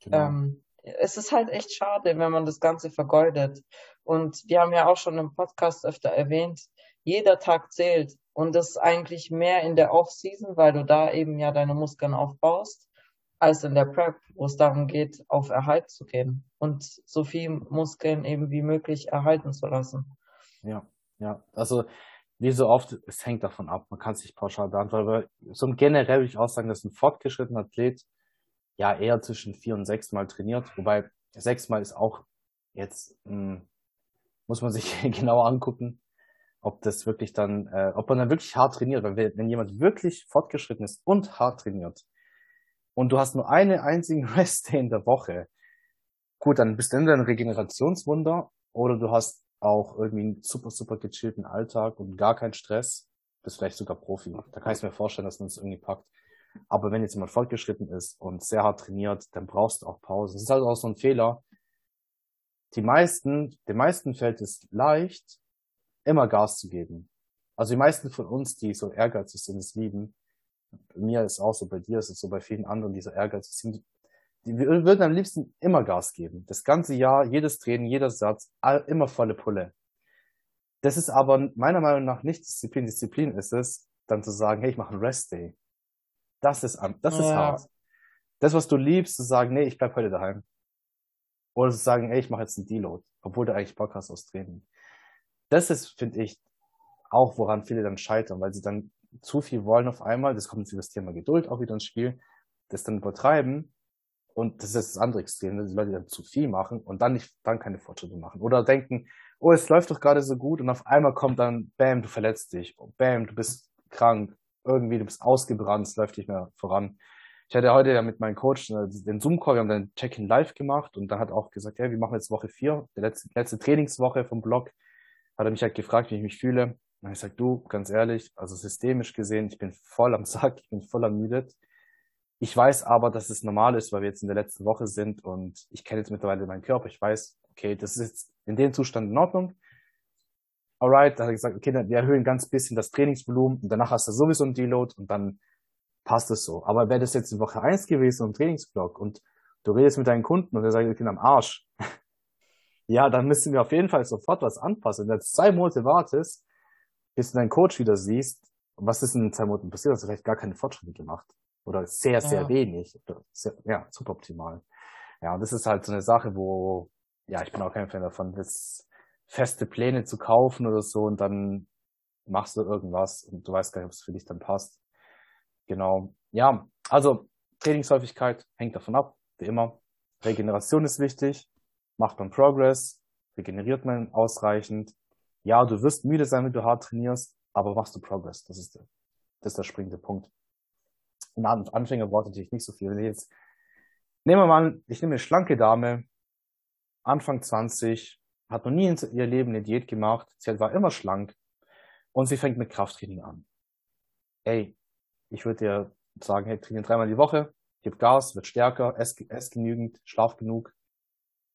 Genau. Ähm, es ist halt echt schade, wenn man das Ganze vergeudet. Und wir haben ja auch schon im Podcast öfter erwähnt, jeder Tag zählt. Und das ist eigentlich mehr in der Off-Season, weil du da eben ja deine Muskeln aufbaust, als in der Prep, wo es darum geht, auf Erhalt zu gehen und so viel Muskeln eben wie möglich erhalten zu lassen. Ja, ja. Also wie so oft, es hängt davon ab. Man kann es nicht pauschal beantworten, aber so generell würde ich auch sagen, dass ein fortgeschrittener Athlet ja eher zwischen vier und sechs Mal trainiert, wobei sechs Mal ist auch jetzt, mh, hm, muss man sich <laughs> genauer angucken, ob das wirklich dann, äh, ob man dann wirklich hart trainiert, weil wenn jemand wirklich fortgeschritten ist und hart trainiert und du hast nur eine einzigen <laughs> Rest in der Woche, gut, dann bist du entweder ein Regenerationswunder oder du hast auch irgendwie einen super, super gechillten Alltag und gar keinen Stress, bist vielleicht sogar Profi. Da kann ich mir vorstellen, dass man es irgendwie packt. Aber wenn jetzt jemand fortgeschritten ist und sehr hart trainiert, dann brauchst du auch Pause. Das ist halt auch so ein Fehler. Die meisten, den meisten fällt es leicht, immer Gas zu geben. Also die meisten von uns, die so ehrgeizig sind, es lieben. Bei mir ist auch so, bei dir ist es so, bei vielen anderen, die so ehrgeizig sind, die würden am liebsten immer Gas geben. Das ganze Jahr, jedes Training, jeder Satz, immer volle Pulle. Das ist aber meiner Meinung nach nicht Disziplin. Disziplin ist es, dann zu sagen, hey, ich mache einen Rest Day. Das ist, das ist ja. hart. Das, was du liebst, zu sagen, nee, ich bleib heute daheim. Oder zu sagen, hey, ich mache jetzt einen Deload, obwohl du eigentlich Bock hast aufs Training. Das ist, finde ich, auch, woran viele dann scheitern, weil sie dann zu viel wollen auf einmal. Das kommt jetzt über das Thema Geduld auch wieder ins Spiel. Das dann übertreiben und das ist das andere Extrem, dass die Leute dann zu viel machen und dann nicht, dann keine Fortschritte machen. Oder denken, oh, es läuft doch gerade so gut und auf einmal kommt dann, bam, du verletzt dich, bam, du bist krank, irgendwie, du bist ausgebrannt, es läuft nicht mehr voran. Ich hatte heute ja mit meinem Coach äh, den Zoom-Call, wir haben dann Check-in live gemacht und dann hat auch gesagt, ja, wir machen jetzt Woche vier, die letzte, letzte Trainingswoche vom Blog, hat er mich halt gefragt, wie ich mich fühle. Und ich sag, du, ganz ehrlich, also systemisch gesehen, ich bin voll am Sack, ich bin voll ermüdet Ich weiß aber, dass es normal ist, weil wir jetzt in der letzten Woche sind und ich kenne jetzt mittlerweile meinen Körper. Ich weiß, okay, das ist jetzt in dem Zustand in Ordnung. Alright, da hat er gesagt, okay, wir erhöhen ganz bisschen das Trainingsvolumen und danach hast du sowieso einen Deload und dann passt es so. Aber wäre das jetzt in Woche eins gewesen im Trainingsblock und du redest mit deinen Kunden und der sagt, bin am Arsch, <laughs> ja, dann müssen wir auf jeden Fall sofort was anpassen. Wenn du jetzt zwei Monate wartest, bis du deinen Coach wieder siehst, was ist in den zwei Monaten passiert? Hast du vielleicht gar keine Fortschritte gemacht. Oder sehr, sehr ja. wenig. Sehr, ja, suboptimal. Ja, und das ist halt so eine Sache, wo, ja, ich bin auch kein Fan davon, das feste Pläne zu kaufen oder so und dann machst du irgendwas und du weißt gar nicht, ob es für dich dann passt. Genau. Ja, also Trainingshäufigkeit hängt davon ab, wie immer. Regeneration ist wichtig. Macht man Progress? Regeneriert man ausreichend? Ja, du wirst müde sein, wenn du hart trainierst, aber machst du Progress? Das ist der, das ist der springende Punkt. Ein Anfänger braucht natürlich nicht so viel. Wenn jetzt, nehmen wir mal ich nehme eine schlanke Dame, Anfang 20, hat noch nie in ihr Leben eine Diät gemacht, sie war immer schlank und sie fängt mit Krafttraining an. Ey, ich würde dir sagen, hey, trainiere dreimal die Woche, gib Gas, wird stärker, ess, ess genügend, schlaf genug.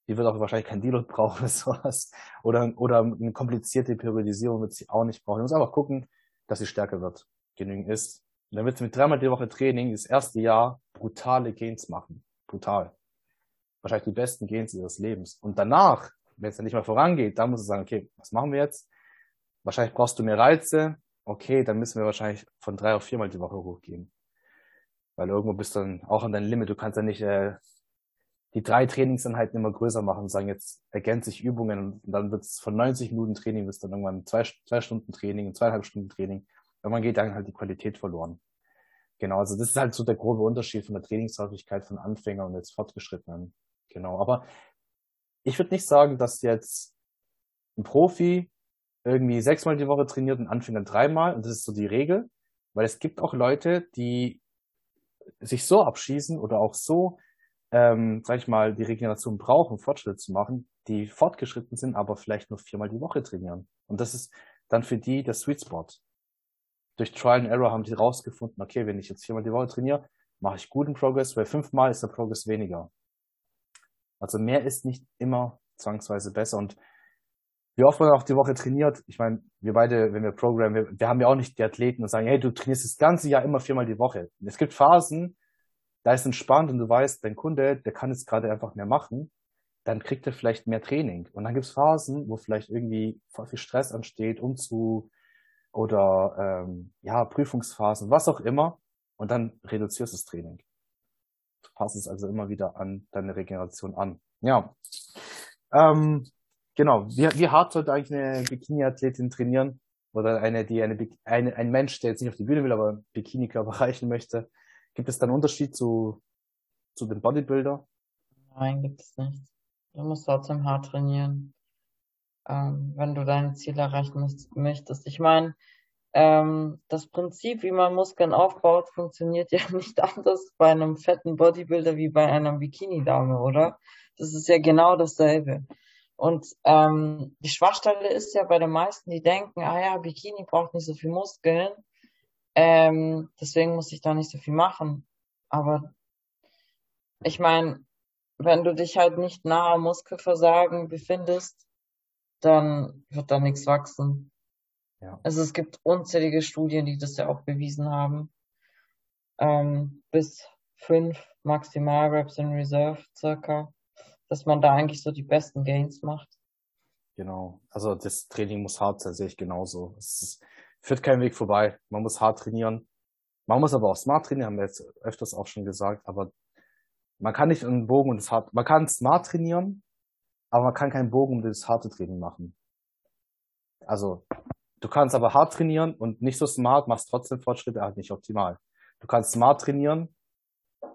Die wird auch wahrscheinlich kein Deload <laughs> brauchen oder sowas. Oder, oder eine komplizierte Periodisierung wird sie auch nicht brauchen. Du musst einfach gucken, dass sie stärker wird, genügend isst. Und dann wird sie mit dreimal die Woche Training das erste Jahr brutale Gains machen. Brutal. Wahrscheinlich die besten Gains ihres Lebens. Und danach, wenn es dann nicht mehr vorangeht, dann muss sie sagen, okay, was machen wir jetzt? Wahrscheinlich brauchst du mehr Reize. Okay, dann müssen wir wahrscheinlich von drei auf viermal die Woche hochgehen. Weil irgendwo bist du dann auch an deinem Limit. Du kannst ja nicht äh, die drei Trainingseinheiten immer größer machen und sagen, jetzt ergänze ich Übungen und dann wird es von 90 Minuten Training bis dann irgendwann zwei, zwei Stunden Training, zweieinhalb Stunden Training. Irgendwann geht dann halt die Qualität verloren. Genau, also das ist halt so der grobe Unterschied von der Trainingshäufigkeit von Anfängern und jetzt Fortgeschrittenen. Genau, aber ich würde nicht sagen, dass jetzt ein Profi irgendwie sechsmal die Woche trainiert und Anfänger dreimal und das ist so die Regel, weil es gibt auch Leute, die sich so abschießen oder auch so, ähm, sag ich mal, die Regeneration brauchen, Fortschritte zu machen, die fortgeschritten sind, aber vielleicht nur viermal die Woche trainieren. Und das ist dann für die der Sweet Spot. Durch Trial and Error haben die rausgefunden, okay, wenn ich jetzt viermal die Woche trainiere, mache ich guten Progress, weil fünfmal ist der Progress weniger. Also mehr ist nicht immer zwangsweise besser. Und wie oft man auch die Woche trainiert, ich meine, wir beide, wenn wir programmen, wir, wir haben ja auch nicht die Athleten und sagen, hey, du trainierst das ganze Jahr immer viermal die Woche. Es gibt Phasen, da ist entspannt und du weißt, dein Kunde, der kann jetzt gerade einfach mehr machen, dann kriegt er vielleicht mehr Training. Und dann gibt es Phasen, wo vielleicht irgendwie voll viel Stress ansteht, Umzug oder ähm, ja, Prüfungsphasen, was auch immer. Und dann reduzierst du das Training. Du passt es also immer wieder an deine Regeneration an. Ja. Ähm, Genau. Wie, wie hart sollte eigentlich eine Bikini-Athletin trainieren? Oder eine, die eine, eine, ein Mensch, der jetzt nicht auf die Bühne will, aber Bikini-Körper <laughs> erreichen möchte. Gibt es da einen Unterschied zu, zu dem Bodybuilder? Nein, gibt es nicht. Du musst trotzdem hart trainieren, ähm, wenn du dein Ziel erreichen möchtest. Ich meine, ähm, das Prinzip, wie man Muskeln aufbaut, funktioniert <laughs> ja nicht anders bei einem fetten Bodybuilder wie bei einer Bikini-Dame, oder? Das ist ja genau dasselbe. Und ähm, die Schwachstelle ist ja bei den meisten, die denken, ah ja, Bikini braucht nicht so viel Muskeln, ähm, deswegen muss ich da nicht so viel machen. Aber ich meine, wenn du dich halt nicht nahe Muskelversagen befindest, dann wird da nichts wachsen. Ja. Also es gibt unzählige Studien, die das ja auch bewiesen haben. Ähm, bis fünf Maximal Reps in Reserve circa dass man da eigentlich so die besten Gains macht. Genau. Also das Training muss hart sein, sehe ich genauso. Es ist, führt kein Weg vorbei. Man muss hart trainieren. Man muss aber auch smart trainieren, haben wir jetzt öfters auch schon gesagt, aber man kann nicht einen Bogen und das hart, man kann smart trainieren, aber man kann keinen Bogen um das harte Training machen. Also, du kannst aber hart trainieren und nicht so smart, machst trotzdem Fortschritte, halt nicht optimal. Du kannst smart trainieren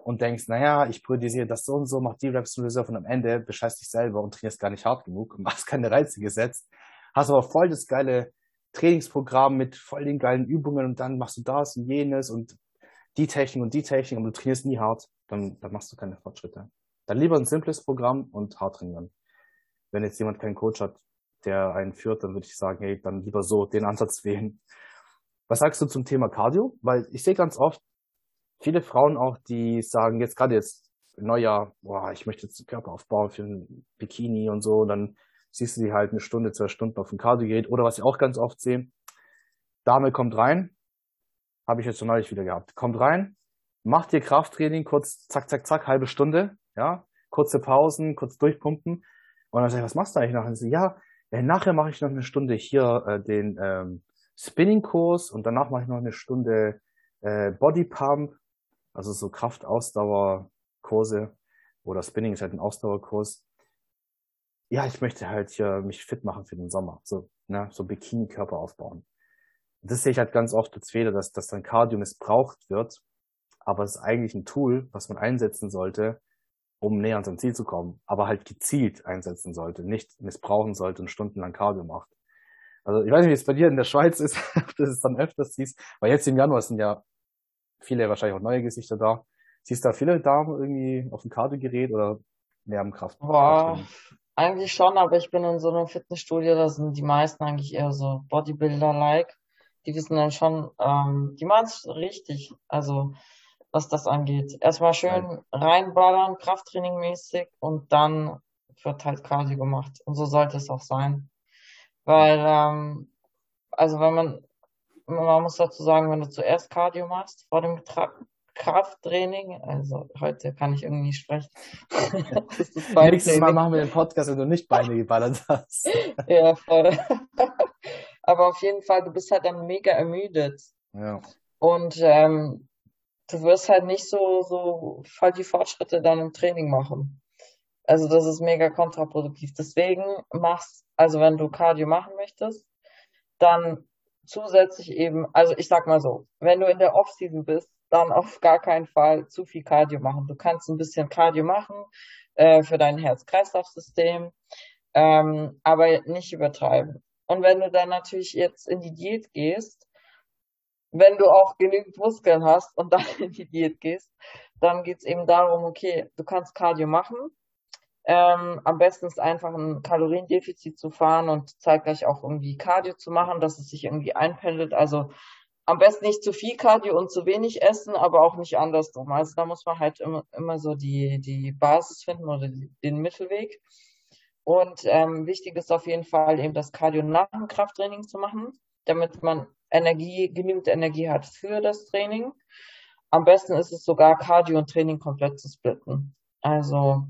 und denkst, naja, ich priorisiere das so und so, mach die Reps in Reserve und am Ende bescheißt dich selber und trainierst gar nicht hart genug und <laughs> machst keine Reize gesetzt, hast aber voll das geile Trainingsprogramm mit voll den geilen Übungen und dann machst du das und jenes und die Technik und die Technik und du trainierst nie hart, dann, dann machst du keine Fortschritte. Dann lieber ein simples Programm und hart trainieren. Wenn jetzt jemand keinen Coach hat, der einen führt, dann würde ich sagen, hey, dann lieber so den Ansatz <laughs> wählen. Was sagst du zum Thema Cardio? Weil ich sehe ganz oft, viele Frauen auch, die sagen jetzt gerade jetzt Neujahr, boah, ich möchte jetzt Körper aufbauen für ein Bikini und so, dann siehst du sie halt eine Stunde, zwei Stunden auf dem Kardiogerät oder was ich auch ganz oft sehe, Dame kommt rein, habe ich jetzt schon neulich wieder gehabt, kommt rein, macht ihr Krafttraining, kurz zack, zack, zack, halbe Stunde, ja, kurze Pausen, kurz durchpumpen und dann sage ich, was machst du eigentlich nachher? Und sie, ja, ja, nachher mache ich noch eine Stunde hier äh, den ähm, Spinning-Kurs und danach mache ich noch eine Stunde äh, Body Pump, also so Kraft-Ausdauer-Kurse oder Spinning ist halt ein Ausdauerkurs. Ja, ich möchte halt hier mich fit machen für den Sommer, so, ne, so Bikini-Körper aufbauen. Das sehe ich halt ganz oft als Fehler, dass, dass dann Cardio missbraucht wird, aber es ist eigentlich ein Tool, was man einsetzen sollte, um näher an sein Ziel zu kommen, aber halt gezielt einsetzen sollte, nicht missbrauchen sollte und stundenlang Cardio macht. Also ich weiß nicht, wie es bei dir in der Schweiz ist, <laughs> ob du es dann öfters siehst, weil jetzt im Januar sind ja viele wahrscheinlich auch neue Gesichter da. Siehst du da viele Damen irgendwie auf dem Kardiogerät oder mehr am Kraft? Boah, eigentlich schon, aber ich bin in so einem Fitnessstudio, da sind die meisten eigentlich eher so Bodybuilder-like. Die wissen dann schon, ähm, die machen es richtig. Also was das angeht. Erstmal schön reinballern, Krafttraining mäßig und dann wird halt Cardio gemacht. Und so sollte es auch sein. Weil, ähm, also wenn man, man muss dazu sagen, wenn du zuerst Cardio machst vor dem Tra Krafttraining, also heute kann ich irgendwie nicht sprechen. <laughs> Nächstes Mal machen wir den Podcast, wenn du nicht Beine geballert hast. <laughs> ja, voll. <laughs> Aber auf jeden Fall, du bist halt dann mega ermüdet. Ja. Und ähm, du wirst halt nicht so, so voll die Fortschritte dann im Training machen. Also das ist mega kontraproduktiv. Deswegen machst, also wenn du Cardio machen möchtest, dann zusätzlich eben, also ich sag mal so, wenn du in der Off-Season bist, dann auf gar keinen Fall zu viel Cardio machen. Du kannst ein bisschen Cardio machen äh, für dein Herz-Kreislauf-System, ähm, aber nicht übertreiben. Und wenn du dann natürlich jetzt in die Diät gehst, wenn du auch genügend Muskeln hast und dann <laughs> in die Diät gehst, dann geht's eben darum, okay, du kannst Cardio machen. Ähm, am besten ist einfach ein Kaloriendefizit zu fahren und zeitgleich auch irgendwie Cardio zu machen, dass es sich irgendwie einpendelt. Also am besten nicht zu viel Cardio und zu wenig essen, aber auch nicht andersrum. Also da muss man halt immer, immer so die, die Basis finden oder den Mittelweg. Und ähm, wichtig ist auf jeden Fall eben das Cardio nach dem Krafttraining zu machen, damit man Energie, genügend Energie hat für das Training. Am besten ist es sogar Cardio und Training komplett zu splitten. Also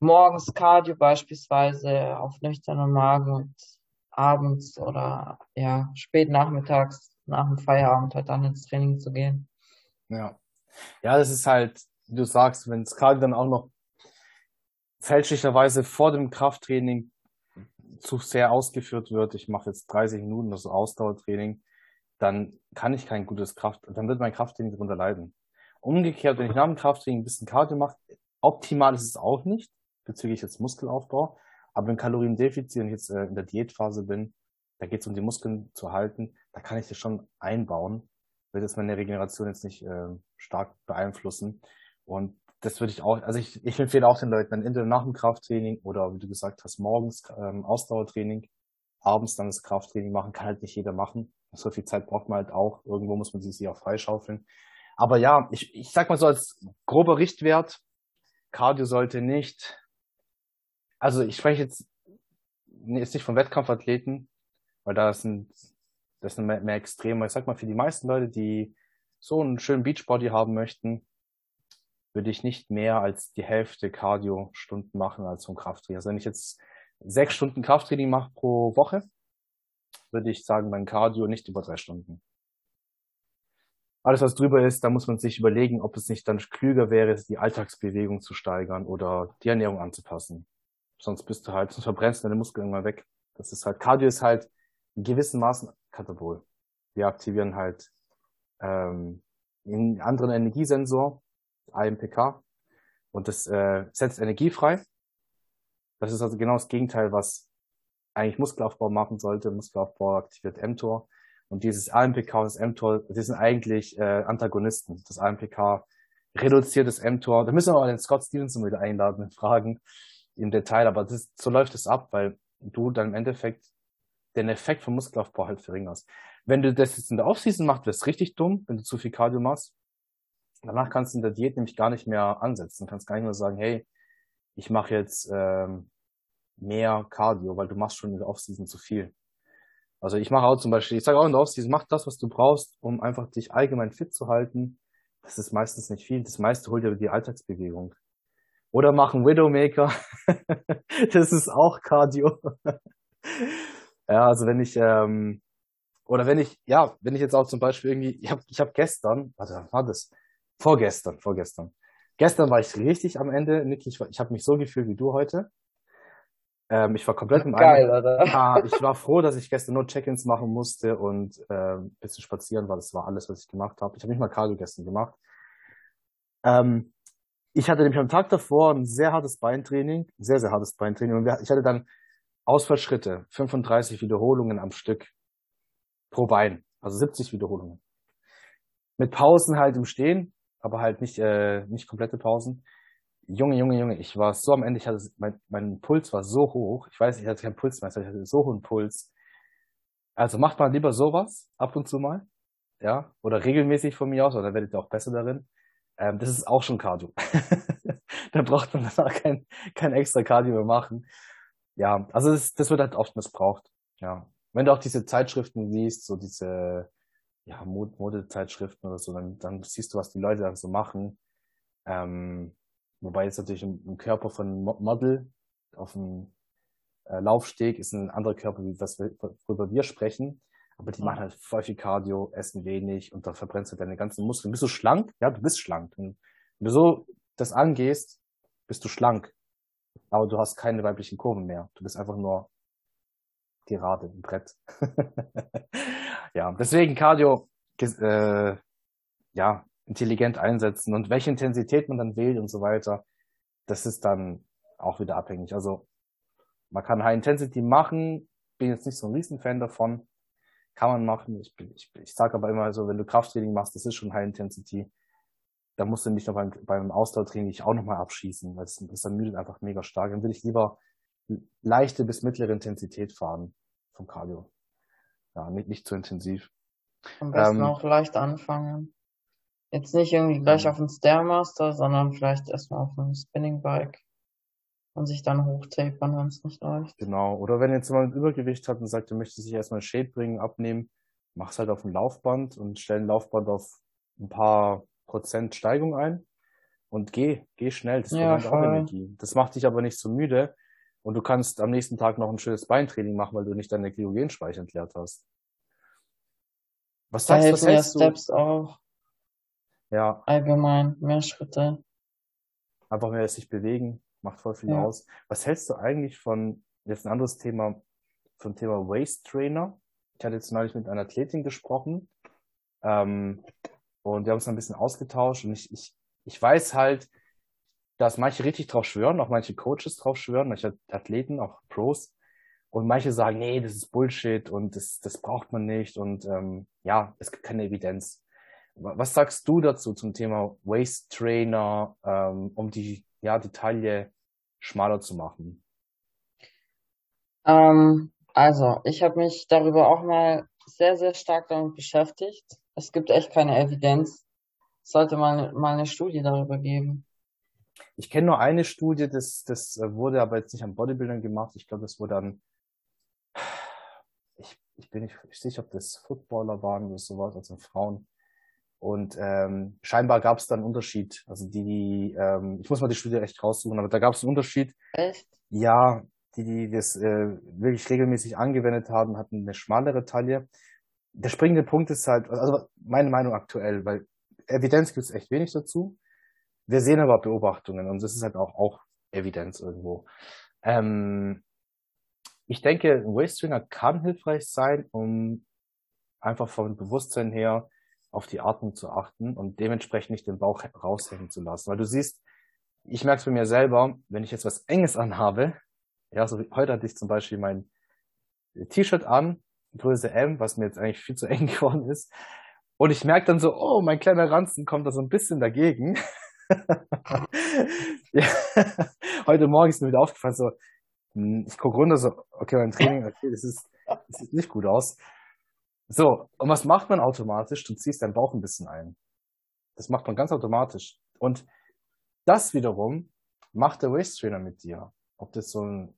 morgens Cardio beispielsweise auf nüchternen Magen und abends oder ja, spät nachmittags nach dem Feierabend halt dann ins Training zu gehen. Ja. Ja, das ist halt, wie du sagst, wenn das Cardio dann auch noch fälschlicherweise vor dem Krafttraining zu sehr ausgeführt wird, ich mache jetzt 30 Minuten das Ausdauertraining, dann kann ich kein gutes Kraft, dann wird mein Krafttraining darunter leiden. Umgekehrt, wenn ich nach dem Krafttraining ein bisschen Cardio mache, optimal ist es auch nicht, bezüglich jetzt Muskelaufbau, aber wenn Kaloriendefizit und jetzt äh, in der Diätphase bin, da geht es um die Muskeln zu halten, da kann ich das schon einbauen, wird es meine Regeneration jetzt nicht äh, stark beeinflussen. Und das würde ich auch, also ich, ich empfehle auch den Leuten dann entweder nach dem Krafttraining oder wie du gesagt hast, morgens ähm, Ausdauertraining, abends dann das Krafttraining machen, kann halt nicht jeder machen. So viel Zeit braucht man halt auch. Irgendwo muss man sich auch freischaufeln. Aber ja, ich, ich sag mal so als grober Richtwert, Cardio sollte nicht, also ich spreche jetzt, jetzt nicht von Wettkampfathleten, weil da sind, das sind mehr, mehr Extreme. Ich sag mal, für die meisten Leute, die so einen schönen Beachbody haben möchten, würde ich nicht mehr als die Hälfte Cardio-Stunden machen als vom Krafttraining. Also wenn ich jetzt sechs Stunden Krafttraining mache pro Woche, würde ich sagen, mein Cardio nicht über drei Stunden. Alles, was drüber ist, da muss man sich überlegen, ob es nicht dann klüger wäre, die Alltagsbewegung zu steigern oder die Ernährung anzupassen. Sonst bist du halt, sonst verbrennst du deine Muskeln irgendwann weg. Das ist halt, Cardio ist halt in gewissen Maßen Katabol. Wir aktivieren halt ähm, einen anderen Energiesensor, AMPK. Und das äh, setzt Energie frei. Das ist also genau das Gegenteil, was eigentlich Muskelaufbau machen sollte. Muskelaufbau aktiviert mTOR. Und dieses AMPK und das mTOR, die sind eigentlich äh, Antagonisten. Das AMPK reduziert das mTOR. Da müssen wir auch den Scott Stevenson wieder einladen und fragen im Detail. Aber das, so läuft es ab, weil du dann im Endeffekt den Effekt vom Muskelaufbau halt verringerst. Wenn du das jetzt in der Offseason machst, wäre es richtig dumm, wenn du zu viel Cardio machst danach kannst du in der Diät nämlich gar nicht mehr ansetzen. Du kannst gar nicht mehr sagen, hey, ich mache jetzt ähm, mehr Cardio, weil du machst schon in der Offseason zu viel. Also ich mache auch zum Beispiel, ich sage auch in der Offseason, mach das, was du brauchst, um einfach dich allgemein fit zu halten. Das ist meistens nicht viel. Das meiste holt dir die Alltagsbewegung. Oder mach einen Widowmaker. <laughs> das ist auch Cardio. <laughs> ja, also wenn ich, ähm, oder wenn ich, ja, wenn ich jetzt auch zum Beispiel irgendwie, ich habe ich hab gestern, warte, was war das? Vorgestern, vorgestern. Gestern war ich richtig am Ende, Nick, ich, ich habe mich so gefühlt wie du heute. Ähm, ich war komplett im Geil, Eimer. oder? Ah, ich war froh, dass ich gestern nur Check-ins machen musste und äh, ein bisschen spazieren war. Das war alles, was ich gemacht habe. Ich habe nicht mal Cardio gestern gemacht. Ähm, ich hatte nämlich am Tag davor ein sehr hartes Beintraining, sehr, sehr hartes Beintraining. Und ich hatte dann Ausfallschritte, 35 Wiederholungen am Stück pro Bein, also 70 Wiederholungen. Mit Pausen halt im Stehen, aber halt nicht, äh, nicht komplette Pausen. Junge, Junge, Junge, ich war so am Ende, ich hatte, mein, mein Puls war so hoch. Ich weiß, ich hatte keinen Puls mehr, ich hatte so hohen Puls. Also macht mal lieber sowas ab und zu mal, ja, oder regelmäßig von mir aus, oder werdet ihr auch besser darin. Ähm, das ist auch schon Cardio. <laughs> da braucht man dann auch kein, kein extra Cardio mehr machen. Ja, also das, das wird halt oft missbraucht. Ja, wenn du auch diese Zeitschriften liest, so diese ja, Modezeitschriften oder so, dann, dann siehst du, was die Leute dann so machen. Ähm, wobei jetzt natürlich im, im Körper von Model auf dem äh, Laufsteg ist ein anderer Körper, wie das, worüber wir sprechen. Aber die machen halt voll viel Cardio, essen wenig und dann verbrennst du deine ganzen Muskeln. Bist du schlank? Ja, du bist schlank. Und wenn du so das angehst, bist du schlank. Aber du hast keine weiblichen Kurven mehr. Du bist einfach nur gerade im Brett. <laughs> ja, deswegen Cardio, äh, ja, intelligent einsetzen und welche Intensität man dann wählt und so weiter, das ist dann auch wieder abhängig. Also man kann High Intensity machen, bin jetzt nicht so ein Riesenfan davon, kann man machen. Ich, ich, ich sage aber immer so, wenn du Krafttraining machst, das ist schon High Intensity, dann musst du nicht noch beim, beim Ausdauertraining auch nochmal abschießen, weil das, das ermüdet einfach mega stark. Dann will ich lieber leichte bis mittlere Intensität fahren vom Cardio. Ja, nicht, nicht zu intensiv. Am besten ähm, auch leicht anfangen. Jetzt nicht irgendwie gleich auf den Stairmaster, sondern vielleicht erstmal auf ein Spinning Bike und sich dann hochtapern, wenn es nicht läuft. Genau. Oder wenn jetzt jemand Übergewicht hat und sagt, er möchte sich erstmal Shape bringen, abnehmen, mach's halt auf dem Laufband und stell ein Laufband auf ein paar Prozent Steigung ein und geh, geh schnell. Das ja, auch Energie. Das macht dich aber nicht so müde, und du kannst am nächsten Tag noch ein schönes Beintraining machen, weil du nicht deine Glykogenspeicher entleert hast. Was sagst du? Mehr Steps auch. Ja. Allgemein, mehr Schritte. Einfach mehr sich bewegen, macht voll viel ja. aus. Was hältst du eigentlich von, jetzt ein anderes Thema, vom Thema Waist Trainer? Ich hatte jetzt neulich mit einer Athletin gesprochen, ähm, und wir haben uns ein bisschen ausgetauscht und ich, ich, ich weiß halt, dass manche richtig drauf schwören, auch manche Coaches drauf schwören, manche Athleten, auch Pros. Und manche sagen, nee, das ist Bullshit und das, das braucht man nicht und ähm, ja, es gibt keine Evidenz. Was sagst du dazu zum Thema Waist Trainer, ähm, um die, ja, die Taille schmaler zu machen? Ähm, also, ich habe mich darüber auch mal sehr, sehr stark damit beschäftigt. Es gibt echt keine Evidenz. Es sollte mal, mal eine Studie darüber geben. Ich kenne nur eine Studie, das, das wurde aber jetzt nicht an Bodybuildern gemacht. Ich glaube, das wurde an, ich, ich bin nicht sicher, ob das Footballer waren oder sowas, also Frauen. Und ähm, scheinbar gab es da einen Unterschied. Also die, die ähm, ich muss mal die Studie echt raussuchen, aber da gab es einen Unterschied. Echt? Ja, die, die das äh, wirklich regelmäßig angewendet haben, hatten eine schmalere Taille. Der springende Punkt ist halt, also meine Meinung aktuell, weil Evidenz gibt es echt wenig dazu. Wir sehen aber Beobachtungen und das ist halt auch, auch Evidenz irgendwo. Ähm, ich denke, ein Waist Trainer kann hilfreich sein, um einfach vom Bewusstsein her auf die Atmung zu achten und dementsprechend nicht den Bauch raushängen zu lassen. Weil du siehst, ich merke es bei mir selber, wenn ich jetzt was Enges anhabe, ja, so wie heute hatte ich zum Beispiel mein T-Shirt an, Größe M, was mir jetzt eigentlich viel zu <laughs> eng geworden ist. Und ich merke dann so, oh, mein kleiner Ranzen kommt da so ein bisschen dagegen. Ja. Heute Morgen ist mir wieder aufgefallen, so, hm, ich gucke runter, so, okay, mein Training, okay, das ist, das sieht nicht gut aus. So, und was macht man automatisch? Du ziehst deinen Bauch ein bisschen ein. Das macht man ganz automatisch. Und das wiederum macht der Waist Trainer mit dir. Ob das so ein,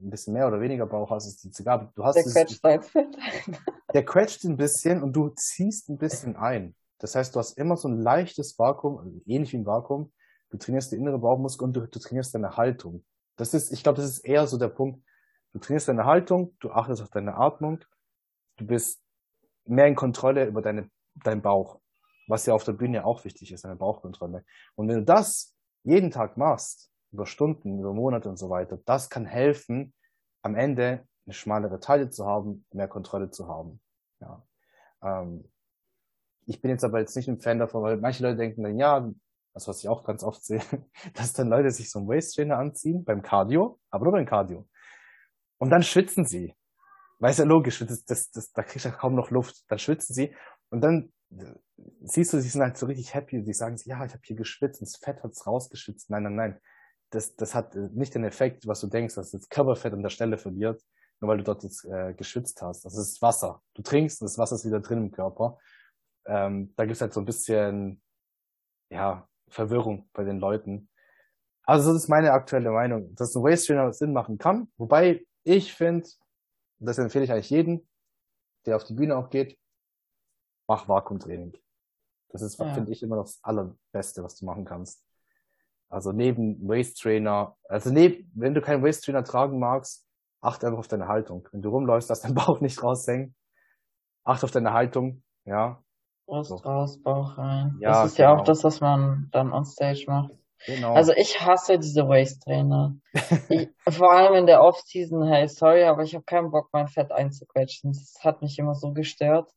ein bisschen mehr oder weniger Bauch hast, ist die egal. Du hast der quetscht dein Fett ein. Der quetscht ein bisschen und du ziehst ein bisschen ein. Das heißt, du hast immer so ein leichtes Vakuum, also ähnlich wie ein Vakuum. Du trainierst die innere Bauchmuskel und du, du trainierst deine Haltung. Das ist, ich glaube, das ist eher so der Punkt. Du trainierst deine Haltung, du achtest auf deine Atmung, du bist mehr in Kontrolle über deine, deinen Bauch, was ja auf der Bühne auch wichtig ist, deine Bauchkontrolle. Und wenn du das jeden Tag machst, über Stunden, über Monate und so weiter, das kann helfen, am Ende eine schmalere Taille zu haben, mehr Kontrolle zu haben. Ja. Ähm, ich bin jetzt aber jetzt nicht ein Fan davon, weil manche Leute denken dann, ja, das was ich auch ganz oft sehe, <laughs> dass dann Leute sich so einen Waist Trainer anziehen beim Cardio, aber nur beim Cardio. Und dann schwitzen sie. Weil es ja logisch, das, das, das, da kriegst du kaum noch Luft. Dann schwitzen sie und dann äh, siehst du, sie sind halt so richtig happy. Sie sagen, ja, ich habe hier geschwitzt und das Fett hat's rausgeschwitzt. Nein, nein, nein. Das, das hat äh, nicht den Effekt, was du denkst, dass das Körperfett an der Stelle verliert, nur weil du dort jetzt äh, geschwitzt hast. Das ist Wasser. Du trinkst und das Wasser ist wieder drin im Körper. Ähm, da gibt's halt so ein bisschen, ja, Verwirrung bei den Leuten. Also das ist meine aktuelle Meinung, dass ein Waist Trainer Sinn machen kann. Wobei ich finde, das empfehle ich eigentlich jedem, der auf die Bühne auch geht, mach Vakuumtraining. Das ist, ja. finde ich, immer noch das Allerbeste, was du machen kannst. Also neben Waist Trainer, also neben, wenn du keinen Waist Trainer tragen magst, achte einfach auf deine Haltung. Wenn du rumläufst, lass dein <laughs> Bauch nicht raushängen. Achte auf deine Haltung, ja. Brust so. raus, Bauch rein. Ja, das ist genau. ja auch das, was man dann on stage macht. Genau. Also ich hasse diese Waist-Trainer. vor allem in der Off-Season, hey, sorry, aber ich habe keinen Bock, mein Fett einzuquetschen. Das hat mich immer so gestört.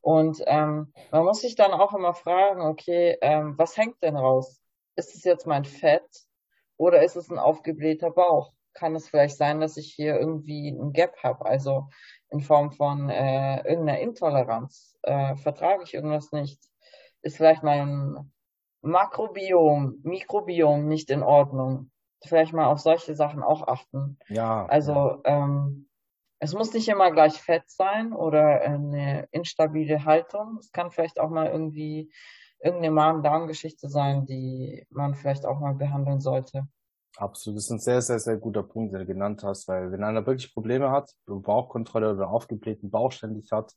Und ähm, man muss sich dann auch immer fragen, okay, ähm, was hängt denn raus? Ist es jetzt mein Fett oder ist es ein aufgeblähter Bauch? Kann es vielleicht sein, dass ich hier irgendwie ein Gap habe, also in Form von äh, irgendeiner Intoleranz? Äh, vertrage ich irgendwas nicht? Ist vielleicht mein Makrobiom, Mikrobiom nicht in Ordnung. Vielleicht mal auf solche Sachen auch achten. Ja. Also ähm, es muss nicht immer gleich Fett sein oder eine instabile Haltung. Es kann vielleicht auch mal irgendwie irgendeine Magen-Darm-Geschichte sein, die man vielleicht auch mal behandeln sollte. Absolut, das ist ein sehr, sehr, sehr guter Punkt, den du genannt hast, weil wenn einer wirklich Probleme hat, Bauchkontrolle oder aufgeblähten Bauch ständig hat,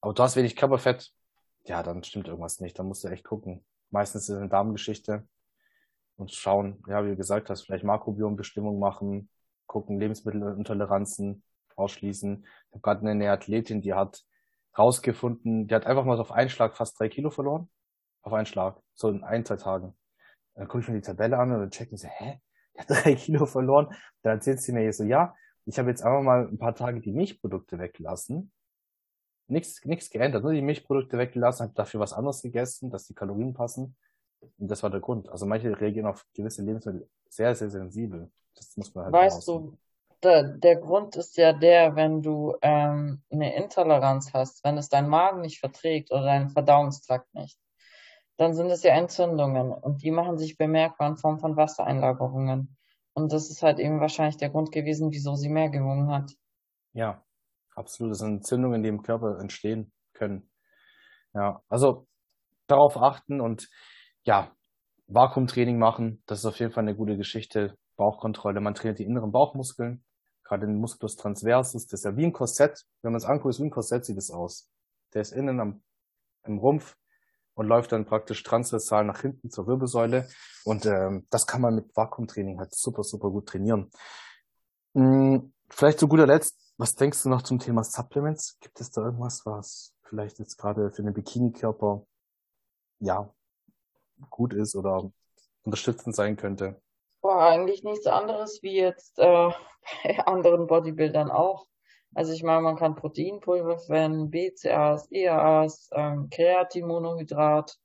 aber du hast wenig Körperfett, ja, dann stimmt irgendwas nicht, dann musst du echt gucken. Meistens ist es eine Darmgeschichte und schauen, ja, wie du gesagt hast, vielleicht Makrobiombestimmung machen, gucken, Lebensmittelintoleranzen ausschließen. Ich habe gerade eine Athletin, die hat rausgefunden, die hat einfach mal so auf einen Schlag fast drei Kilo verloren. Auf einen Schlag. So in ein, zwei Tagen. Dann gucke ich mir die Tabelle an und dann checken sie, hä? <laughs> Drei Kilo verloren. Dann erzählt sie mir so, ja, ich habe jetzt einfach mal ein paar Tage die Milchprodukte weggelassen nichts, nichts geändert, nur die Milchprodukte weggelassen, habe dafür was anderes gegessen, dass die Kalorien passen. Und das war der Grund. Also manche reagieren auf gewisse Lebensmittel sehr, sehr sensibel. Das muss man halt Weißt du, der, der Grund ist ja der, wenn du ähm, eine Intoleranz hast, wenn es dein Magen nicht verträgt oder dein Verdauungstrakt nicht, dann sind es ja Entzündungen und die machen sich bemerkbar in Form von Wassereinlagerungen. Und das ist halt eben wahrscheinlich der Grund gewesen, wieso sie mehr gewogen hat. Ja, absolut. Das sind Entzündungen, die im Körper entstehen können. Ja, also darauf achten und ja, Vakuumtraining machen, das ist auf jeden Fall eine gute Geschichte. Bauchkontrolle, man trainiert die inneren Bauchmuskeln, gerade den Musculus transversus, das ist ja wie ein Korsett. Wenn man es anguckt, ist wie ein Korsett sieht es aus. Der ist innen am, im Rumpf und läuft dann praktisch transversal nach hinten zur Wirbelsäule. Und ähm, das kann man mit Vakuumtraining halt super, super gut trainieren. Hm, vielleicht zu guter Letzt, was denkst du noch zum Thema Supplements? Gibt es da irgendwas, was vielleicht jetzt gerade für den Bikini-Körper ja gut ist oder unterstützend sein könnte? Boah, eigentlich nichts anderes wie jetzt äh, <laughs> bei anderen Bodybuildern auch. Also ich meine, man kann Proteinpulver verwenden, BCAAs, EAAs, ähm, Kreatinmonohydrat,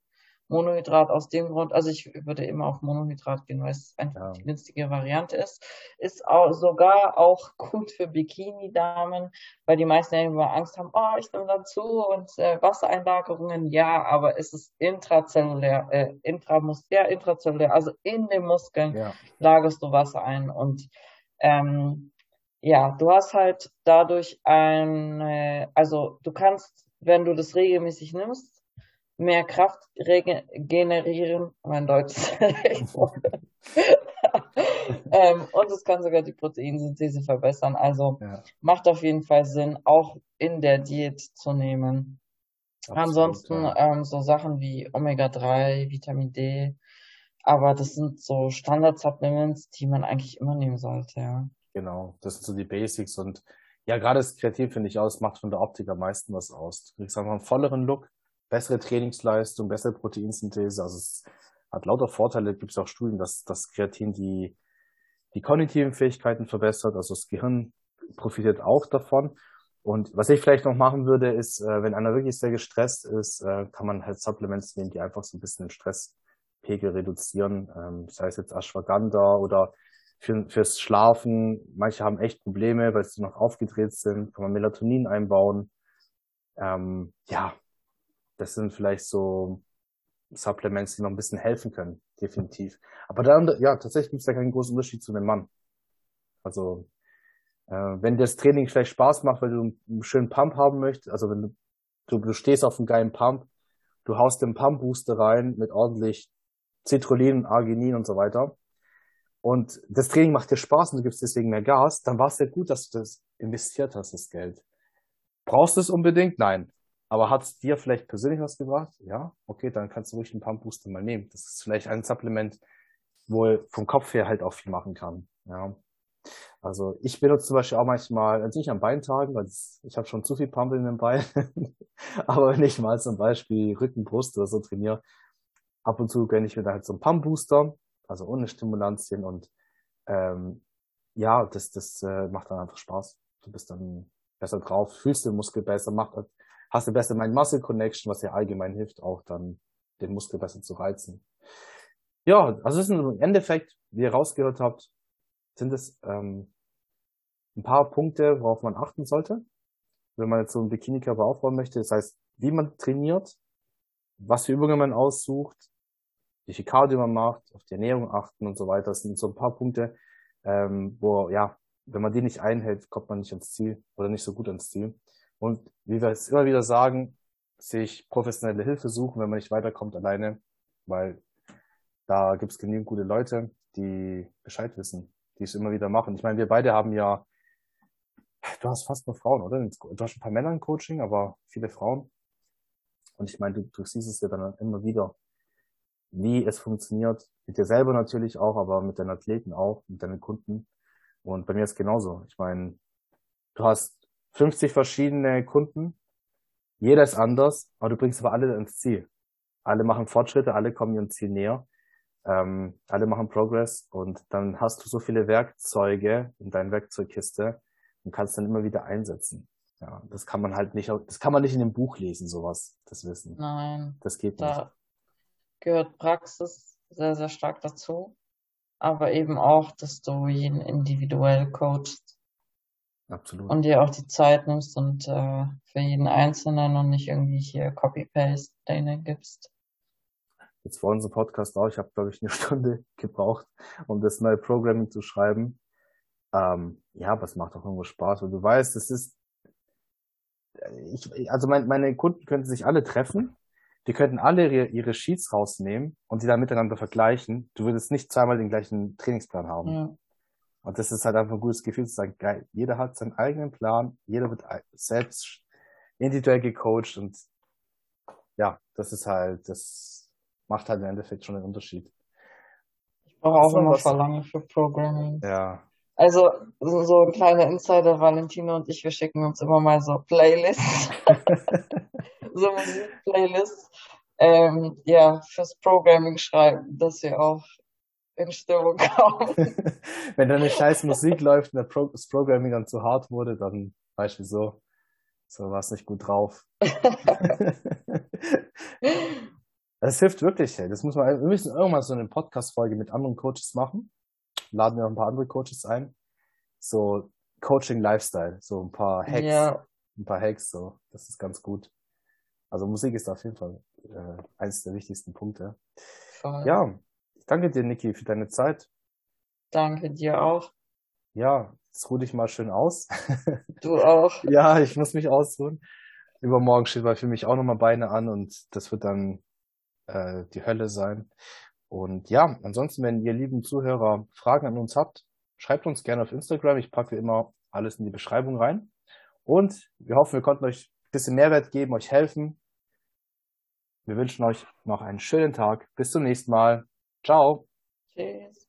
Monohydrat aus dem Grund, also ich würde immer auf Monohydrat gehen, weil es einfach ja. die günstige Variante ist. Ist auch, sogar auch gut für Bikini-Damen, weil die meisten ja immer Angst haben, oh, ich nehme dazu und äh, Wassereinlagerungen, ja, aber es ist intrazellulär, äh, intramus ja, intrazellulär, also in den Muskeln ja. lagerst du Wasser ein und ähm, ja, du hast halt dadurch ein, also du kannst, wenn du das regelmäßig nimmst, mehr Kraft generieren. Mein Deutsch ist <laughs> <laughs> ähm, und es kann sogar die Proteinsynthese verbessern. Also ja. macht auf jeden Fall Sinn, auch in der Diät zu nehmen. Absolut, Ansonsten ja. ähm, so Sachen wie Omega-3, Vitamin D, aber das sind so Standard-Supplements, die man eigentlich immer nehmen sollte, ja. Genau, das sind so die Basics und ja, gerade das Kreativ finde ich aus, macht von der Optik am meisten was aus. Du kriegst einfach einen volleren Look, bessere Trainingsleistung, bessere Proteinsynthese, also es hat lauter Vorteile, gibt es auch Studien, dass das Kreatin die, die kognitiven Fähigkeiten verbessert, also das Gehirn profitiert auch davon. Und was ich vielleicht noch machen würde, ist, äh, wenn einer wirklich sehr gestresst ist, äh, kann man halt Supplements nehmen, die einfach so ein bisschen den Stresspegel reduzieren. Ähm, sei es jetzt Ashwagandha oder für, fürs Schlafen. Manche haben echt Probleme, weil sie noch aufgedreht sind. Kann man Melatonin einbauen. Ähm, ja, das sind vielleicht so Supplements, die noch ein bisschen helfen können, definitiv. Aber dann, ja, tatsächlich gibt es da keinen großen Unterschied zu einem Mann. Also äh, wenn dir das Training vielleicht Spaß macht, weil du einen schönen Pump haben möchtest, also wenn du, du, du stehst auf einem geilen Pump, du haust den Pump-Booster rein mit ordentlich Citrullin, Arginin und so weiter. Und das Training macht dir Spaß und du gibst deswegen mehr Gas, dann war es ja gut, dass du das investiert hast, das Geld. Brauchst du es unbedingt? Nein. Aber hat es dir vielleicht persönlich was gebracht? Ja, okay, dann kannst du ruhig einen Pump Booster mal nehmen. Das ist vielleicht ein Supplement, wo vom Kopf her halt auch viel machen kann. Ja. Also ich benutze zum Beispiel auch manchmal, also nicht an Beintagen, weil ich habe schon zu viel Pump in den Beinen, <laughs> aber wenn ich mal zum Beispiel Rücken, Brust oder so trainiere, ab und zu gönne ich mir da halt so einen Pump Booster, also ohne Stimulantien und ähm, ja, das, das äh, macht dann einfach Spaß. Du bist dann besser drauf, fühlst den Muskel besser, macht, hast du besser Mind Muscle Connection, was ja allgemein hilft, auch dann den Muskel besser zu reizen. Ja, also es ist im Endeffekt, wie ihr rausgehört habt, sind es ähm, ein paar Punkte, worauf man achten sollte, wenn man jetzt so einen Bikini-Körper aufbauen möchte. Das heißt, wie man trainiert, was für Übungen man aussucht, wie viel Cardio man macht, auf die Ernährung achten und so weiter. Das sind so ein paar Punkte, ähm, wo, ja, wenn man die nicht einhält, kommt man nicht ans Ziel oder nicht so gut ans Ziel. Und wie wir es immer wieder sagen, sich professionelle Hilfe suchen, wenn man nicht weiterkommt alleine, weil da gibt es genügend gute Leute, die Bescheid wissen, die es immer wieder machen. Ich meine, wir beide haben ja, du hast fast nur Frauen, oder? Du hast ein paar Männer im Coaching, aber viele Frauen. Und ich meine, du, du siehst es ja dann immer wieder, wie es funktioniert. Mit dir selber natürlich auch, aber mit deinen Athleten auch, mit deinen Kunden. Und bei mir ist genauso. Ich meine, du hast 50 verschiedene Kunden, jeder ist anders, aber du bringst aber alle ins Ziel. Alle machen Fortschritte, alle kommen ihrem Ziel näher, ähm, alle machen Progress und dann hast du so viele Werkzeuge in deiner Werkzeugkiste und kannst dann immer wieder einsetzen. Ja, das kann man halt nicht, das kann man nicht in dem Buch lesen, sowas, das Wissen. Nein. Das geht da nicht. Gehört Praxis sehr, sehr stark dazu. Aber eben auch, dass du ihn individuell coachst. Absolut. Und dir auch die Zeit nimmst und äh, für jeden Einzelnen und nicht irgendwie hier Copy-Paste denen gibst. Jetzt vor unserem Podcast auch, ich habe, glaube ich, eine <laughs> Stunde gebraucht, um das neue Programming zu schreiben. Ähm, ja, aber es macht auch irgendwo Spaß, weil du weißt, es ist, ich, also mein, meine Kunden könnten sich alle treffen, die könnten alle ihre, ihre Sheets rausnehmen und die dann miteinander vergleichen. Du würdest nicht zweimal den gleichen Trainingsplan haben. Ja. Und das ist halt einfach ein gutes Gefühl zu sagen, geil, jeder hat seinen eigenen Plan, jeder wird selbst individuell gecoacht und ja, das ist halt, das macht halt im Endeffekt schon einen Unterschied. Ich brauche auch immer Verlangen für Programming. Ja. Also, so ein kleiner Insider, Valentino und ich, wir schicken uns immer mal so Playlists. <laughs> <laughs> <laughs> so Musikplaylists. Ähm, ja, fürs Programming schreiben, dass wir auch in Stimmung kommen. <laughs> Wenn da eine scheiß Musik läuft und das Programming dann zu hart wurde, dann weißt du wieso. So war es nicht gut drauf. <laughs> das hilft wirklich, hey. Das muss man, wir müssen irgendwann so eine Podcast-Folge mit anderen Coaches machen. Laden wir ein paar andere Coaches ein. So Coaching Lifestyle, so ein paar Hacks. Ja. Ein paar Hacks, so. Das ist ganz gut. Also Musik ist auf jeden Fall äh, eines der wichtigsten Punkte. Voll. Ja, ich danke dir, Niki, für deine Zeit. Danke dir auch. Ja, jetzt ruh dich mal schön aus. <laughs> Du auch. ja, ich muss mich ausruhen. Übermorgen steht bei für mich auch nochmal Beine an und das wird dann äh, die Hölle sein. Und ja, ansonsten, wenn ihr lieben Zuhörer Fragen an uns habt, schreibt uns gerne auf Instagram. Ich packe immer alles in die Beschreibung rein. Und wir hoffen, wir konnten euch ein bisschen Mehrwert geben, euch helfen. Wir wünschen euch noch einen schönen Tag. Bis zum nächsten Mal. Ciao. Tschüss.